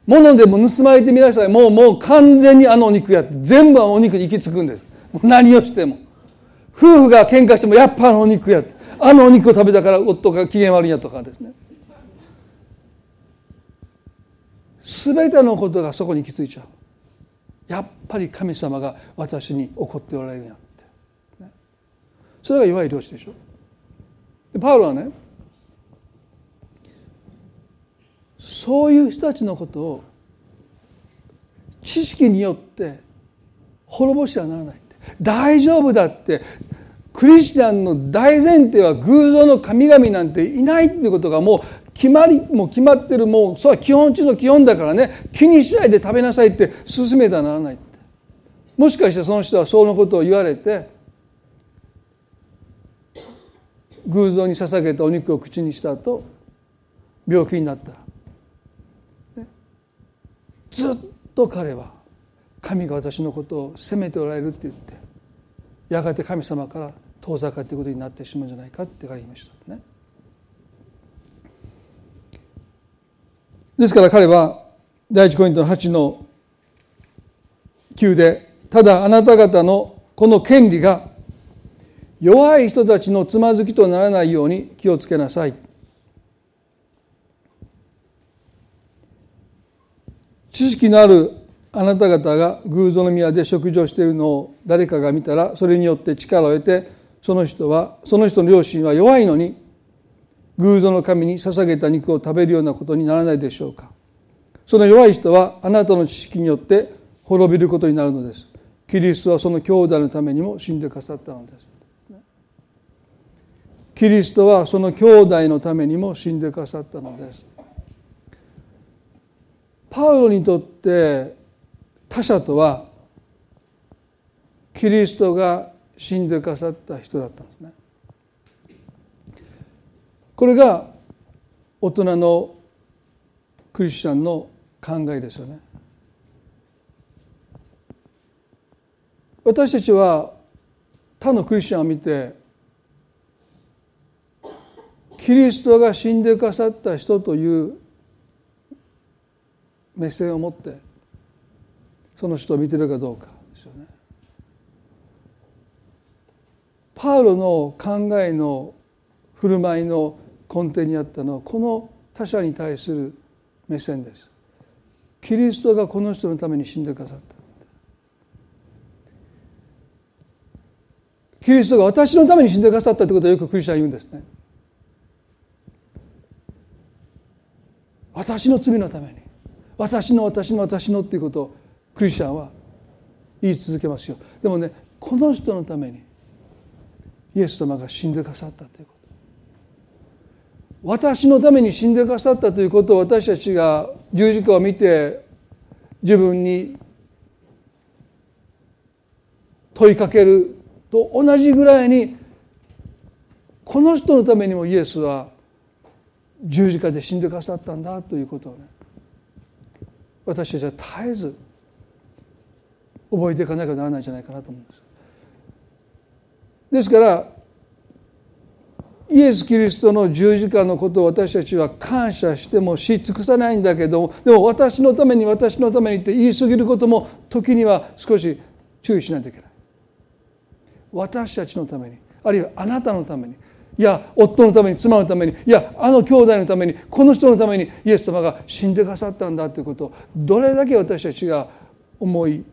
物でも盗まれてみなさい。もうもう完全にあのお肉やって。全部あのお肉に行き着くんです。何をしても。夫婦が喧嘩してもやっぱあのお肉やって。あのお肉を食べたから夫が機嫌悪いやとかですね。全てのことがそこに行き着いちゃう。やっぱり神様が私に怒っておられるんやって、それが弱い漁師でしょ。でパウロはねそういう人たちのことを知識によって滅ぼしてはならない大丈夫だって。クリスチャンの大前提は偶像の神々なんていないっていうことがもう決まりもう決まってるもうそれは基本中の基本だからね。気にしないで食べなさいって勧めてはならないって。もしかしてその人はそのことを言われて偶像に捧げたお肉を口にした後病気になったら、ずっと彼は神が私のことを責めておられるって言ってやがて神様から遠ざかっていくことになってしまうんじゃないかってから言いましたね。ですから彼は第一コイントの8の9でただあなた方のこの権利が弱い人たちのつまずきとならないように気をつけなさい。知識のあるあなた方が偶像の宮で食事をしているのを誰かが見たらそれによって力を得てその人はその人の両親は弱いのに偶像の神に捧げた肉を食べるようなことにならないでしょうか。その弱い人はあなたの知識によって滅びることになるのです。キリストはその兄弟のためにも死んでくださったのです。キリストはその兄弟のためにも死んでくださったのです。パウロにとって他者とはキリストが死んでくださった人だったんですね。これが大人のクリスチャンの考えですよね私たちは他のクリスチャンを見てキリストが死んでくださった人という目線を持ってその人を見てるかどうかですよね。パウロの考えの振る舞いの根底にあったのはこの他者に対する目線です。キリストがこの人のために死んでくださった。キリストが私のために死んでくださったということをよくクリスチャン言うんですね。私の罪のために私の私の私のっていうことをクリスチャンは言い続けますよでもねこの人のためにイエス様が死んでくださったということ私のために死んでくださったということを私たちが十字架を見て自分に問いかけると同じぐらいにこの人のためにもイエスは十字架で死んでくださったんだということをね私たちは絶えず覚えていかなきゃならないんじゃないかなと思うんです。ですからイエス・キリストの十字架のことを私たちは感謝してもし尽くさないんだけどでも私のために私のためにって言い過ぎることも時には少し注意しないといけない。私たちのためにあるいはあなたのためにいや夫のために妻のためにいやあの兄弟のためにこの人のためにイエス様が死んでくださったんだということをどれだけ私たちが思い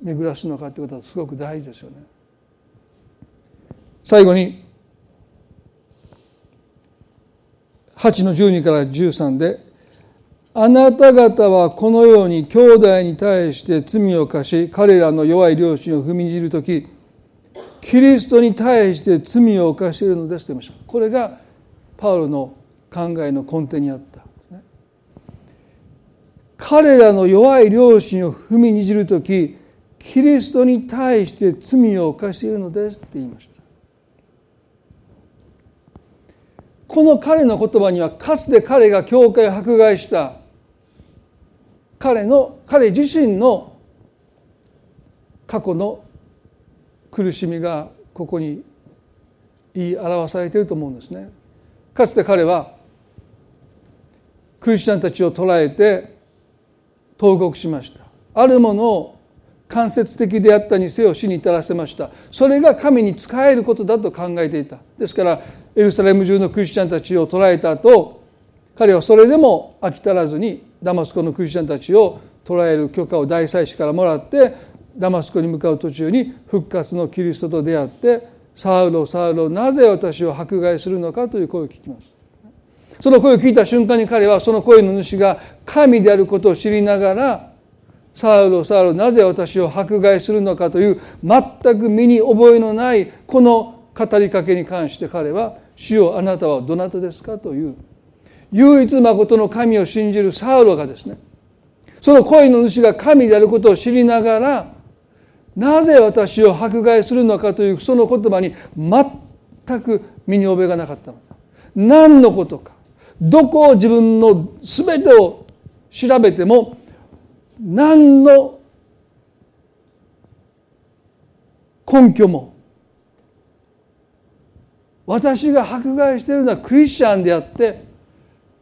巡らすのかということはすごく大事ですよね。最後に8の12から13で「あなた方はこのように兄弟に対して罪を犯し彼らの弱い両親を踏みにじる時キリストに対して罪を犯しているのですと言いました。これがパウロの考えの根底にあった。彼らの弱い良心を踏みにじる時キリストに対して罪を犯しているのですって言いました。この彼の言葉にはかつて彼が教会を迫害した彼の彼自身の過去の苦しみがここに言い表されていると思うんですね。かつて彼はクリスチャンたちを捕らえて投獄しました。あるものを間接的であったにせよ死に至らせましたそれが神に仕えることだと考えていたですからエルサレム中のクリスチャンたちを捕らえた後彼はそれでも飽き足らずにダマスコのクリスチャンたちを捕らえる許可を大祭司からもらってダマスコに向かう途中に復活のキリストと出会って「サウロサウロなぜ私を迫害するのか?」という声を聞きます。その声を聞いた瞬間に彼はその声の主が神であることを知りながら「サウロサウロなぜ私を迫害するのか?」という全く身に覚えのないこの語りかけに関して彼は「主よあなたはどなたですか?」という唯一誠の神を信じるサウロがですねその声の主が神であることを知りながらなぜ私を迫害するのか？というその言葉に全く身に覚えがなかったのだ何のことかどこを自分の全てを調べても何の根拠も私が迫害しているのはクリスチャンであって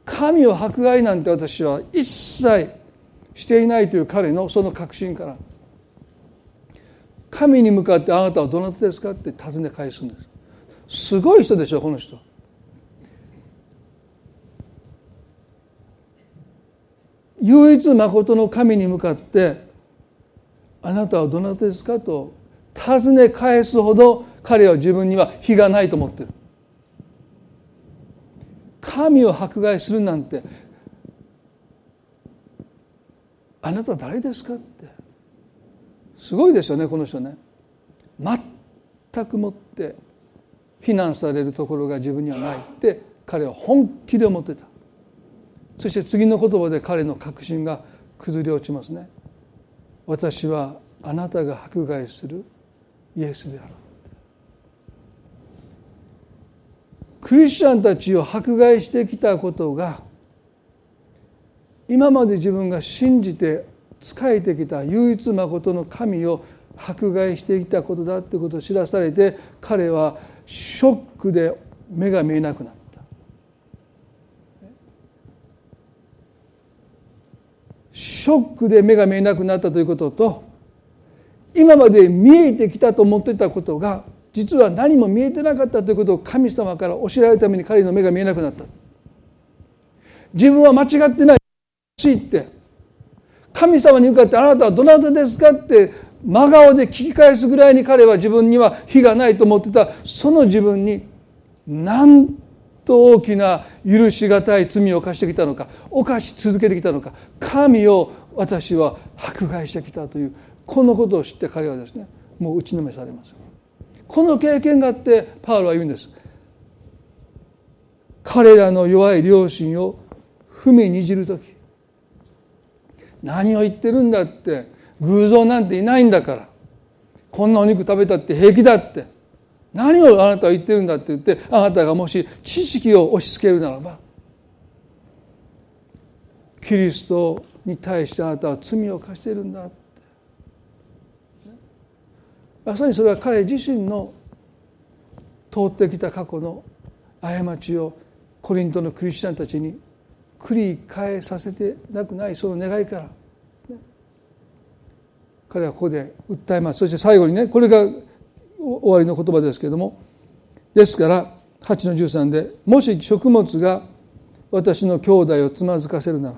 神を迫害なんて私は一切していないという彼のその確信から神に向かってあなたはどなたですかって尋ね返すんです。すごい人でしょこの人。唯一まことの神に向かってあなたはどなたですかと尋ね返すほど彼は自分には非がないと思ってる。神を迫害するなんてあなた誰ですかって。すごいですよねこの人ね。全くもって非難されるところが自分にはないって彼は本気で思ってた。そして次の言葉で彼の確信が崩れ落ちますね。私はあなたが迫害するイエスであるクリスチャンたちを迫害してきたことが今まで自分が信じて仕えてきた唯一まことの神を迫害してきたことだということを知らされて彼はショックで目が見えなくなった。ショックで目が見えなくなったということと今まで見えてきたと思っていたことが実は何も見えてなかったということを神様から教えられるために彼の目が見えなくなった自分は間違ってないしって神様に向かって「あなたはどなたですか?」って真顔で聞き返すぐらいに彼は自分には非がないと思ってたその自分になんと大きな許し難い罪を犯してきたのか犯し続けてきたのか神を私は迫害してきたというこのことを知って彼はですねもう打ちのめされますこの経験があってパウロは言うんです。彼らの弱い良心を踏みにじる時何を言ってるんだって偶像なんていないんだからこんなお肉食べたって平気だって何をあなたは言ってるんだって言ってあなたがもし知識を押し付けるならばキリストに対してあなたは罪を犯しているんだまさにそれは彼自身の通ってきた過去の過ちをコリントのクリスチャンたちに繰り返させてなくないその願いから、彼はここで訴えます。そして最後にねこれが終わりの言葉ですけれども。ですから8の13で「もし食物が私の兄弟をつまずかせるなら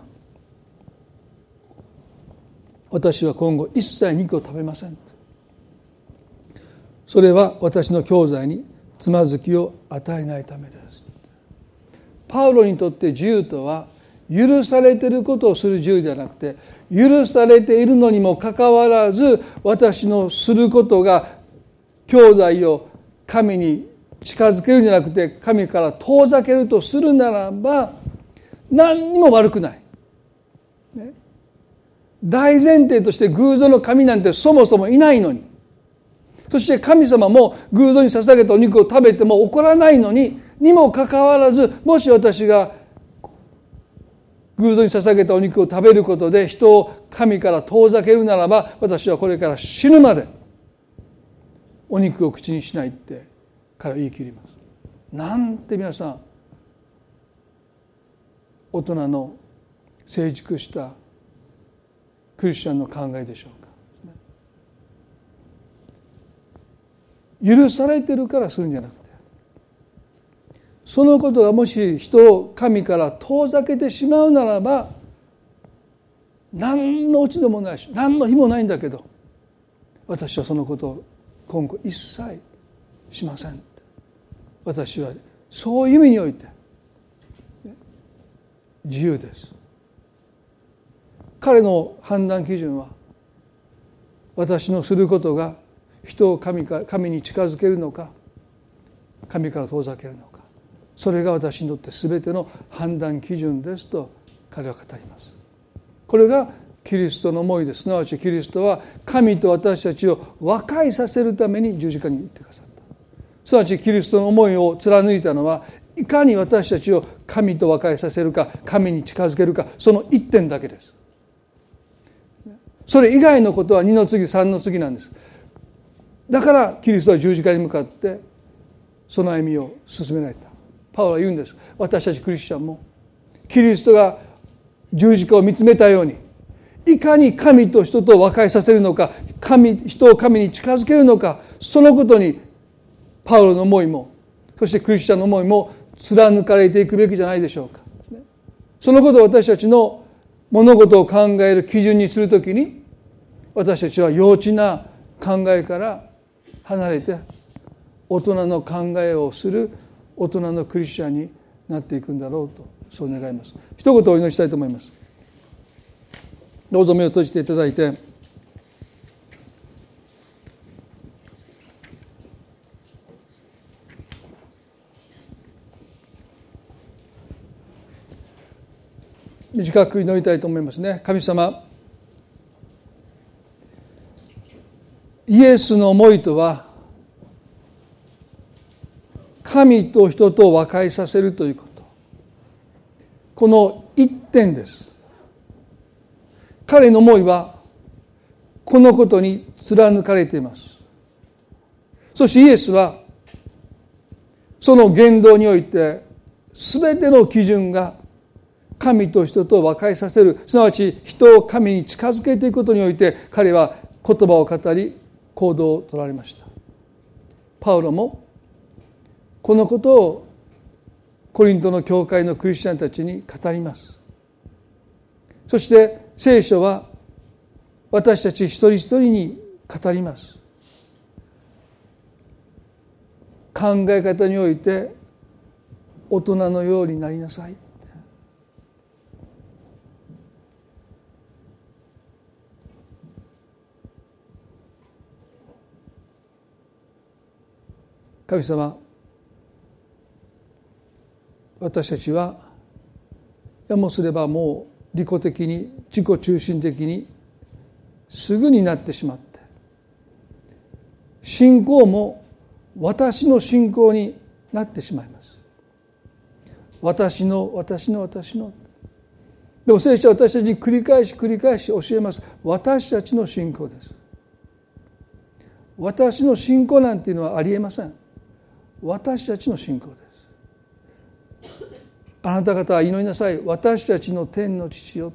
私は今後一切肉を食べません」それは私の兄弟につまずきを与えないためです。パウロにとって自由とは許されていることをする自由ではなくて許されているのにもかかわらず私のすることが兄弟を神に近づけるんじゃなくて神から遠ざけるとするならば何にも悪くない。ね、大前提として偶像の神なんてそもそもいないのにそして神様も偶像に捧げたお肉を食べても怒らないのににもかかわらずもし私が偶像に捧げたお肉を食べることで人を神から遠ざけるならば私はこれから死ぬまでお肉を口にしないって彼は言い切ります。なんて皆さん大人の成熟したクリスチャンの考えでしょうか。許されてるからするんじゃなくてそのことがもし人を神から遠ざけてしまうならば何の落ち度もないし何の日もないんだけど私はそのことを今後一切しません。私はそういう意味において自由です。彼の判断基準は私のすることが人を神か神に近づけるのか神から遠ざけるのか。それが私にとって全ての判断基準ですと彼は語ります。これがキリストの思いです。なわちキリストは神と私たちを和解させるために十字架に行ってくださった。すなわちキリストの思いを貫いたのはいかに私たちを神と和解させるか神に近づけるかその一点だけです。それ以外のことは二の次三の次なんです。だからキリストは十字架に向かってその歩みを進められたパウロは言うんです。私たちクリスチャンもキリストが十字架を見つめたようにいかに神と人と和解させるのか神人を神に近づけるのかそのことにパウロの思いもそしてクリスチャンの思いも貫かれていくべきじゃないでしょうか。そのことを私たちの物事を考える基準にするときに私たちは幼稚な考えから離れて大人の考えをする大人のクリスチャンになっていくんだろうとそう願います。一言お祈りしたいと思います。どうぞ目を閉じていただいて短く祈りたいと思いますね。神様イエスの思いとは神と人と和解させるということ。この一点です。彼の思いはこのことに貫かれています。そしてイエスはその言動において全ての基準が神と人と和解させる。すなわち人を神に近づけていくことにおいて彼は言葉を語り行動を取られました。パウロもこのことをコリントの教会のクリスチャンたちに語ります。そして聖書は私たち一人一人に語ります。考え方において大人のようになりなさい神様私たちはやもすればもう利己的に自己中心的にすぐになってしまって信仰も私の信仰になってしまいます。私の私の私の。でも聖書は私たちに繰り返し繰り返し教えます。私たちの信仰です。私の信仰なんていうのはありえません。私たちの信仰です。あなた方は祈りなさい。私たちの天の父よ。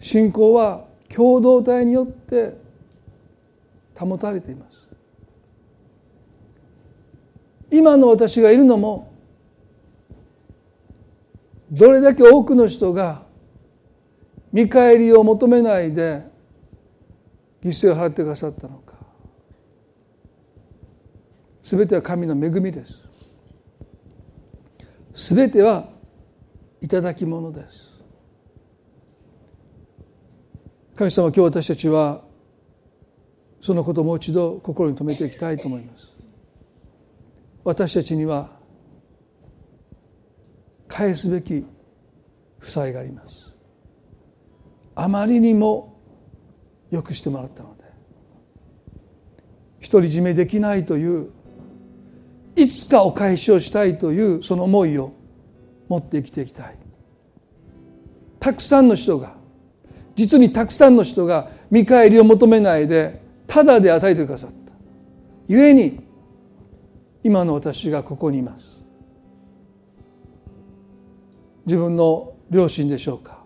信仰は共同体によって保たれています。今の私がいるのもどれだけ多くの人が見返りを求めないで犠牲を払ってくださったのか。全ては神の恵みです。全ては頂き物です。神様今日私たちはそのことをもう一度心に留めていきたいと思います。私たちには返すべき負債があります。あまりにもよくしてもらったので独り占めできないといういつかお返しをしたいというその思いを持って生きていきたい。たくさんの人が実にたくさんの人が見返りを求めないでただで与えてくださった。故に今の私がここにいます。自分の両親でしょうか。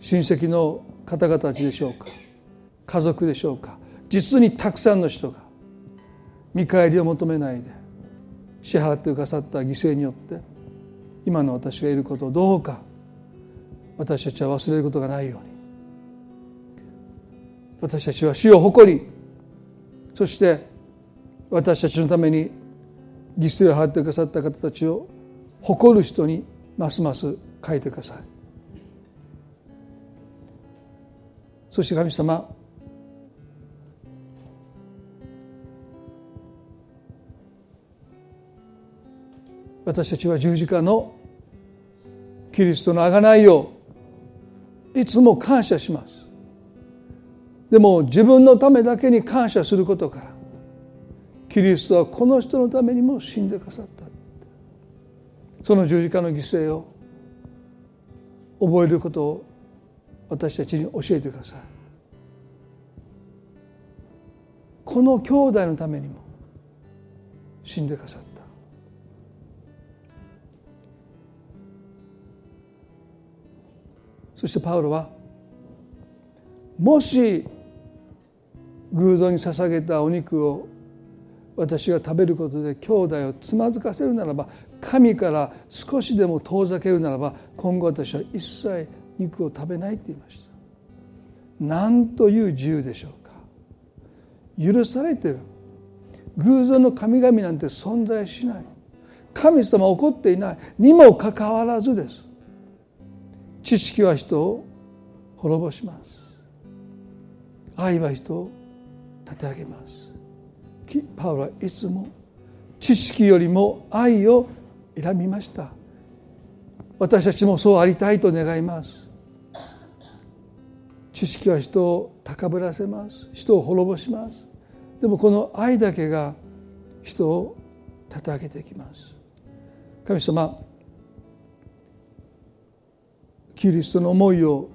親戚の方々たちでしょうか。家族でしょうか。実にたくさんの人が。見返りを求めないで支払ってくださった犠牲によって今の私がいることをどうか私たちは忘れることがないように私たちは死を誇りそして私たちのために犠牲を払ってくださった方たちを誇る人にますます書いてください。そして神様私たちは十字架のキリストの贖いをいつも感謝します。でも自分のためだけに感謝することからキリストはこの人のためにも死んでくださった。その十字架の犠牲を覚えることを私たちに教えてください。この兄弟のためにも死んでくださった。そしてパウロはもし偶像に捧げたお肉を私が食べることで兄弟をつまずかせるならば神から少しでも遠ざけるならば今後私は一切肉を食べないって言いました。何という自由でしょうか。許されてる偶像の神々なんて存在しない。神様怒っていない。にもかかわらずです。知識は人を滅ぼします。愛は人を立て上げます。パウロはいつも知識よりも愛を選びました。私たちもそうありたいと願います。知識は人を高ぶらせます。人を滅ぼします。でもこの愛だけが人を立て上げていきます。神様キリストの思いを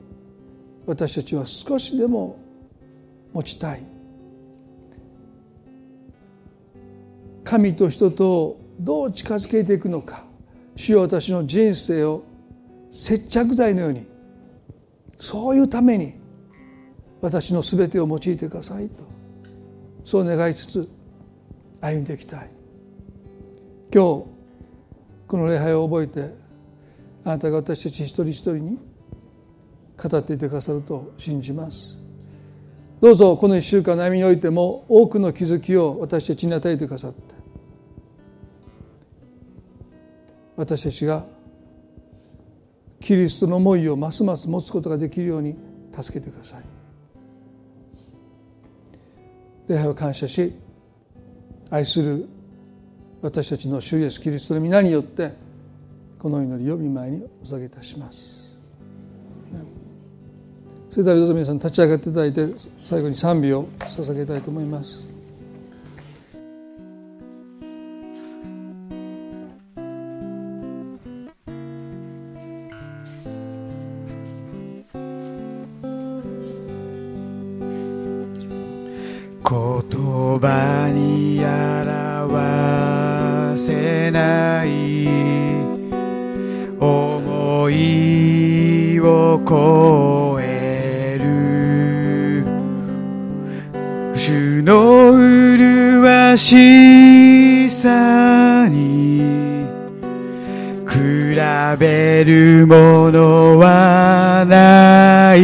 私たちは少しでも持ちたい。神と人とどう近づけていくのか。主よ私の人生を接着剤のように。そういうために。私の全てを用いてくださいと。そう願いつつ歩んでいきたい。今日この礼拝を覚えてあなたが私たち一人一人に語っていてくださると信じます。どうぞこの一週間の歩みにおいても多くの気づきを私たちに与えてくださって私たちがキリストの思いをますます持つことができるように助けてください。礼拝を感謝し愛する私たちの主イエスキリストの皆によってこの祈りを御前にお下げいたします。それではどうぞ皆さん立ち上がっていただいて最後に賛美を捧げたいと思います。を超える。主の麗しさに比べるものはない。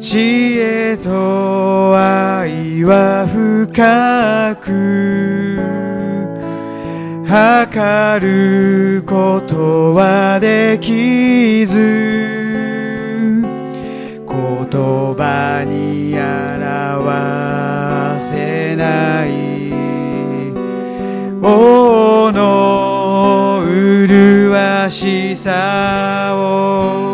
知恵と愛は深く。測ることはできず言葉に表せない。王の麗しさを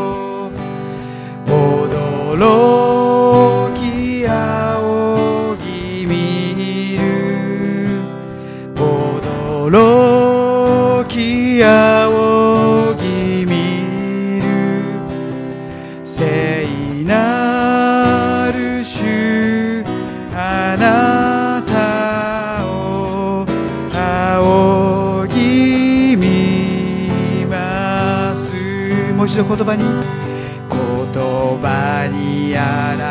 一度言葉に言葉に表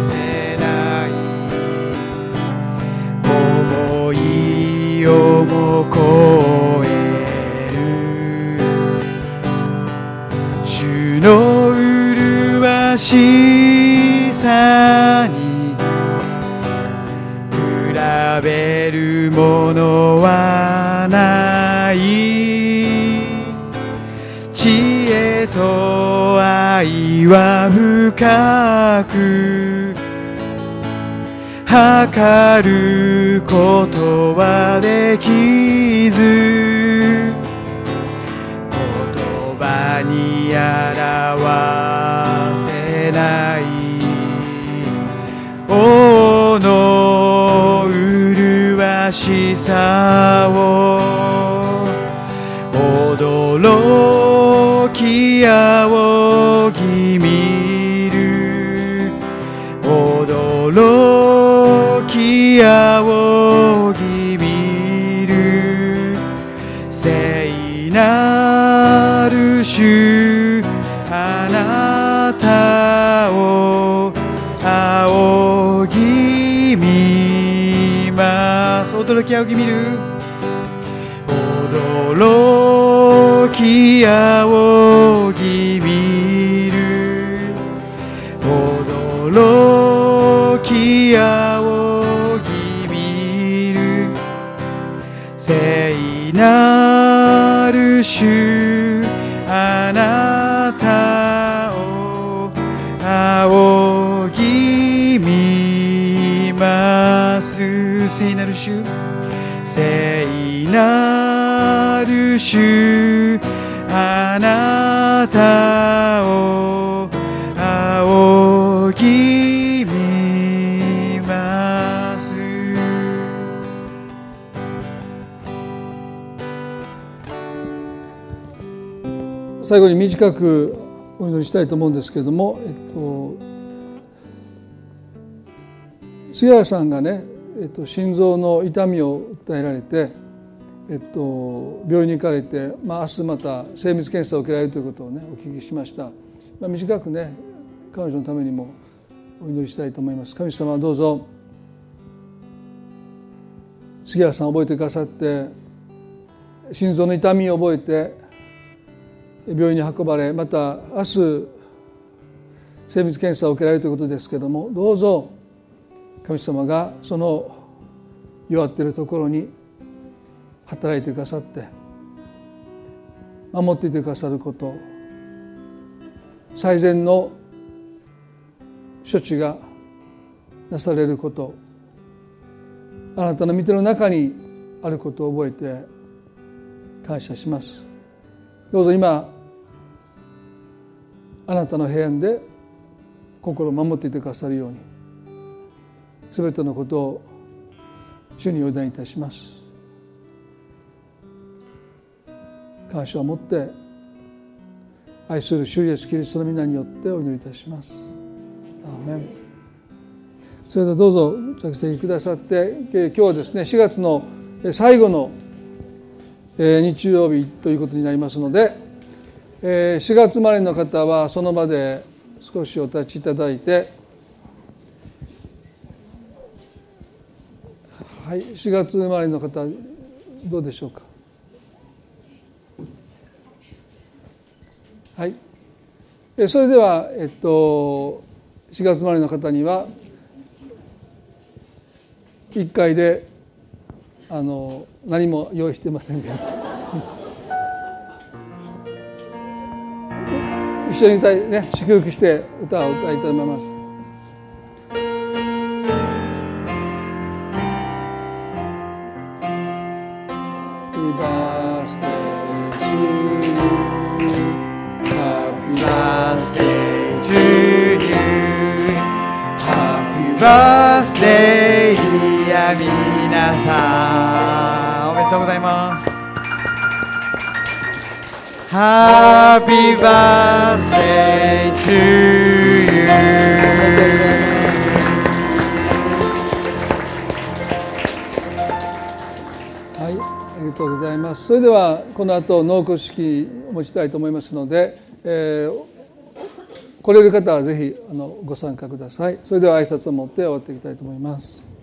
せない。思いをも超える。主の麗しさに比べるもの愛は深く測ることはできず言葉に表せない王の麗しさを驚き仰主あなたを仰ぎ見ます。驚き仰ぎ見る。驚き仰ぎ見る。驚き仰ぎ見る。聖なる主聖なる主聖なる主あなたを仰ぎ見ます最後に短くお祈りしたいと思うんですけれども、えっと、杉原さんがね、えっと、心臓の痛みを訴えられて、えっと、病院に行かれて、まあ、明日また精密検査を受けられるということをねお聞きしました、まあ、短くね彼女のためにもお祈りしたいと思います。神様どうぞ。杉原さん覚えてくださって心臓の痛みを覚えて病院に運ばれまた明日精密検査を受けられるということですけどもどうぞ。神様がその弱っているところに働いてくださって守っていてくださること最善の処置がなされることあなたの見ての中にあることを覚えて感謝します。どうぞ今あなたの平安で心を守っていてくださるように。全てのことを主にお願いいたします。感謝を持って愛する主イエスキリストの皆によってお祈りいたします。アーメン。それではどうぞ着席くださって今日はですね4月の最後の日曜日ということになりますので4月生まれの方はその場で少しお立ちいただいてはい4月生まれの方どうでしょうか？はい。それではえっと4月生まれの方には1回であの何も用意してませんけど。一緒に歌いね祝福して歌を歌いたいと思います。さんおめでとうございます。Happy birthday to you. はいありがとうございます。それではこの後納骨式を持ちたいと思いますので、えー来れる方はぜひあのご参加ください。それでは挨拶を持って終わっていきたいと思います。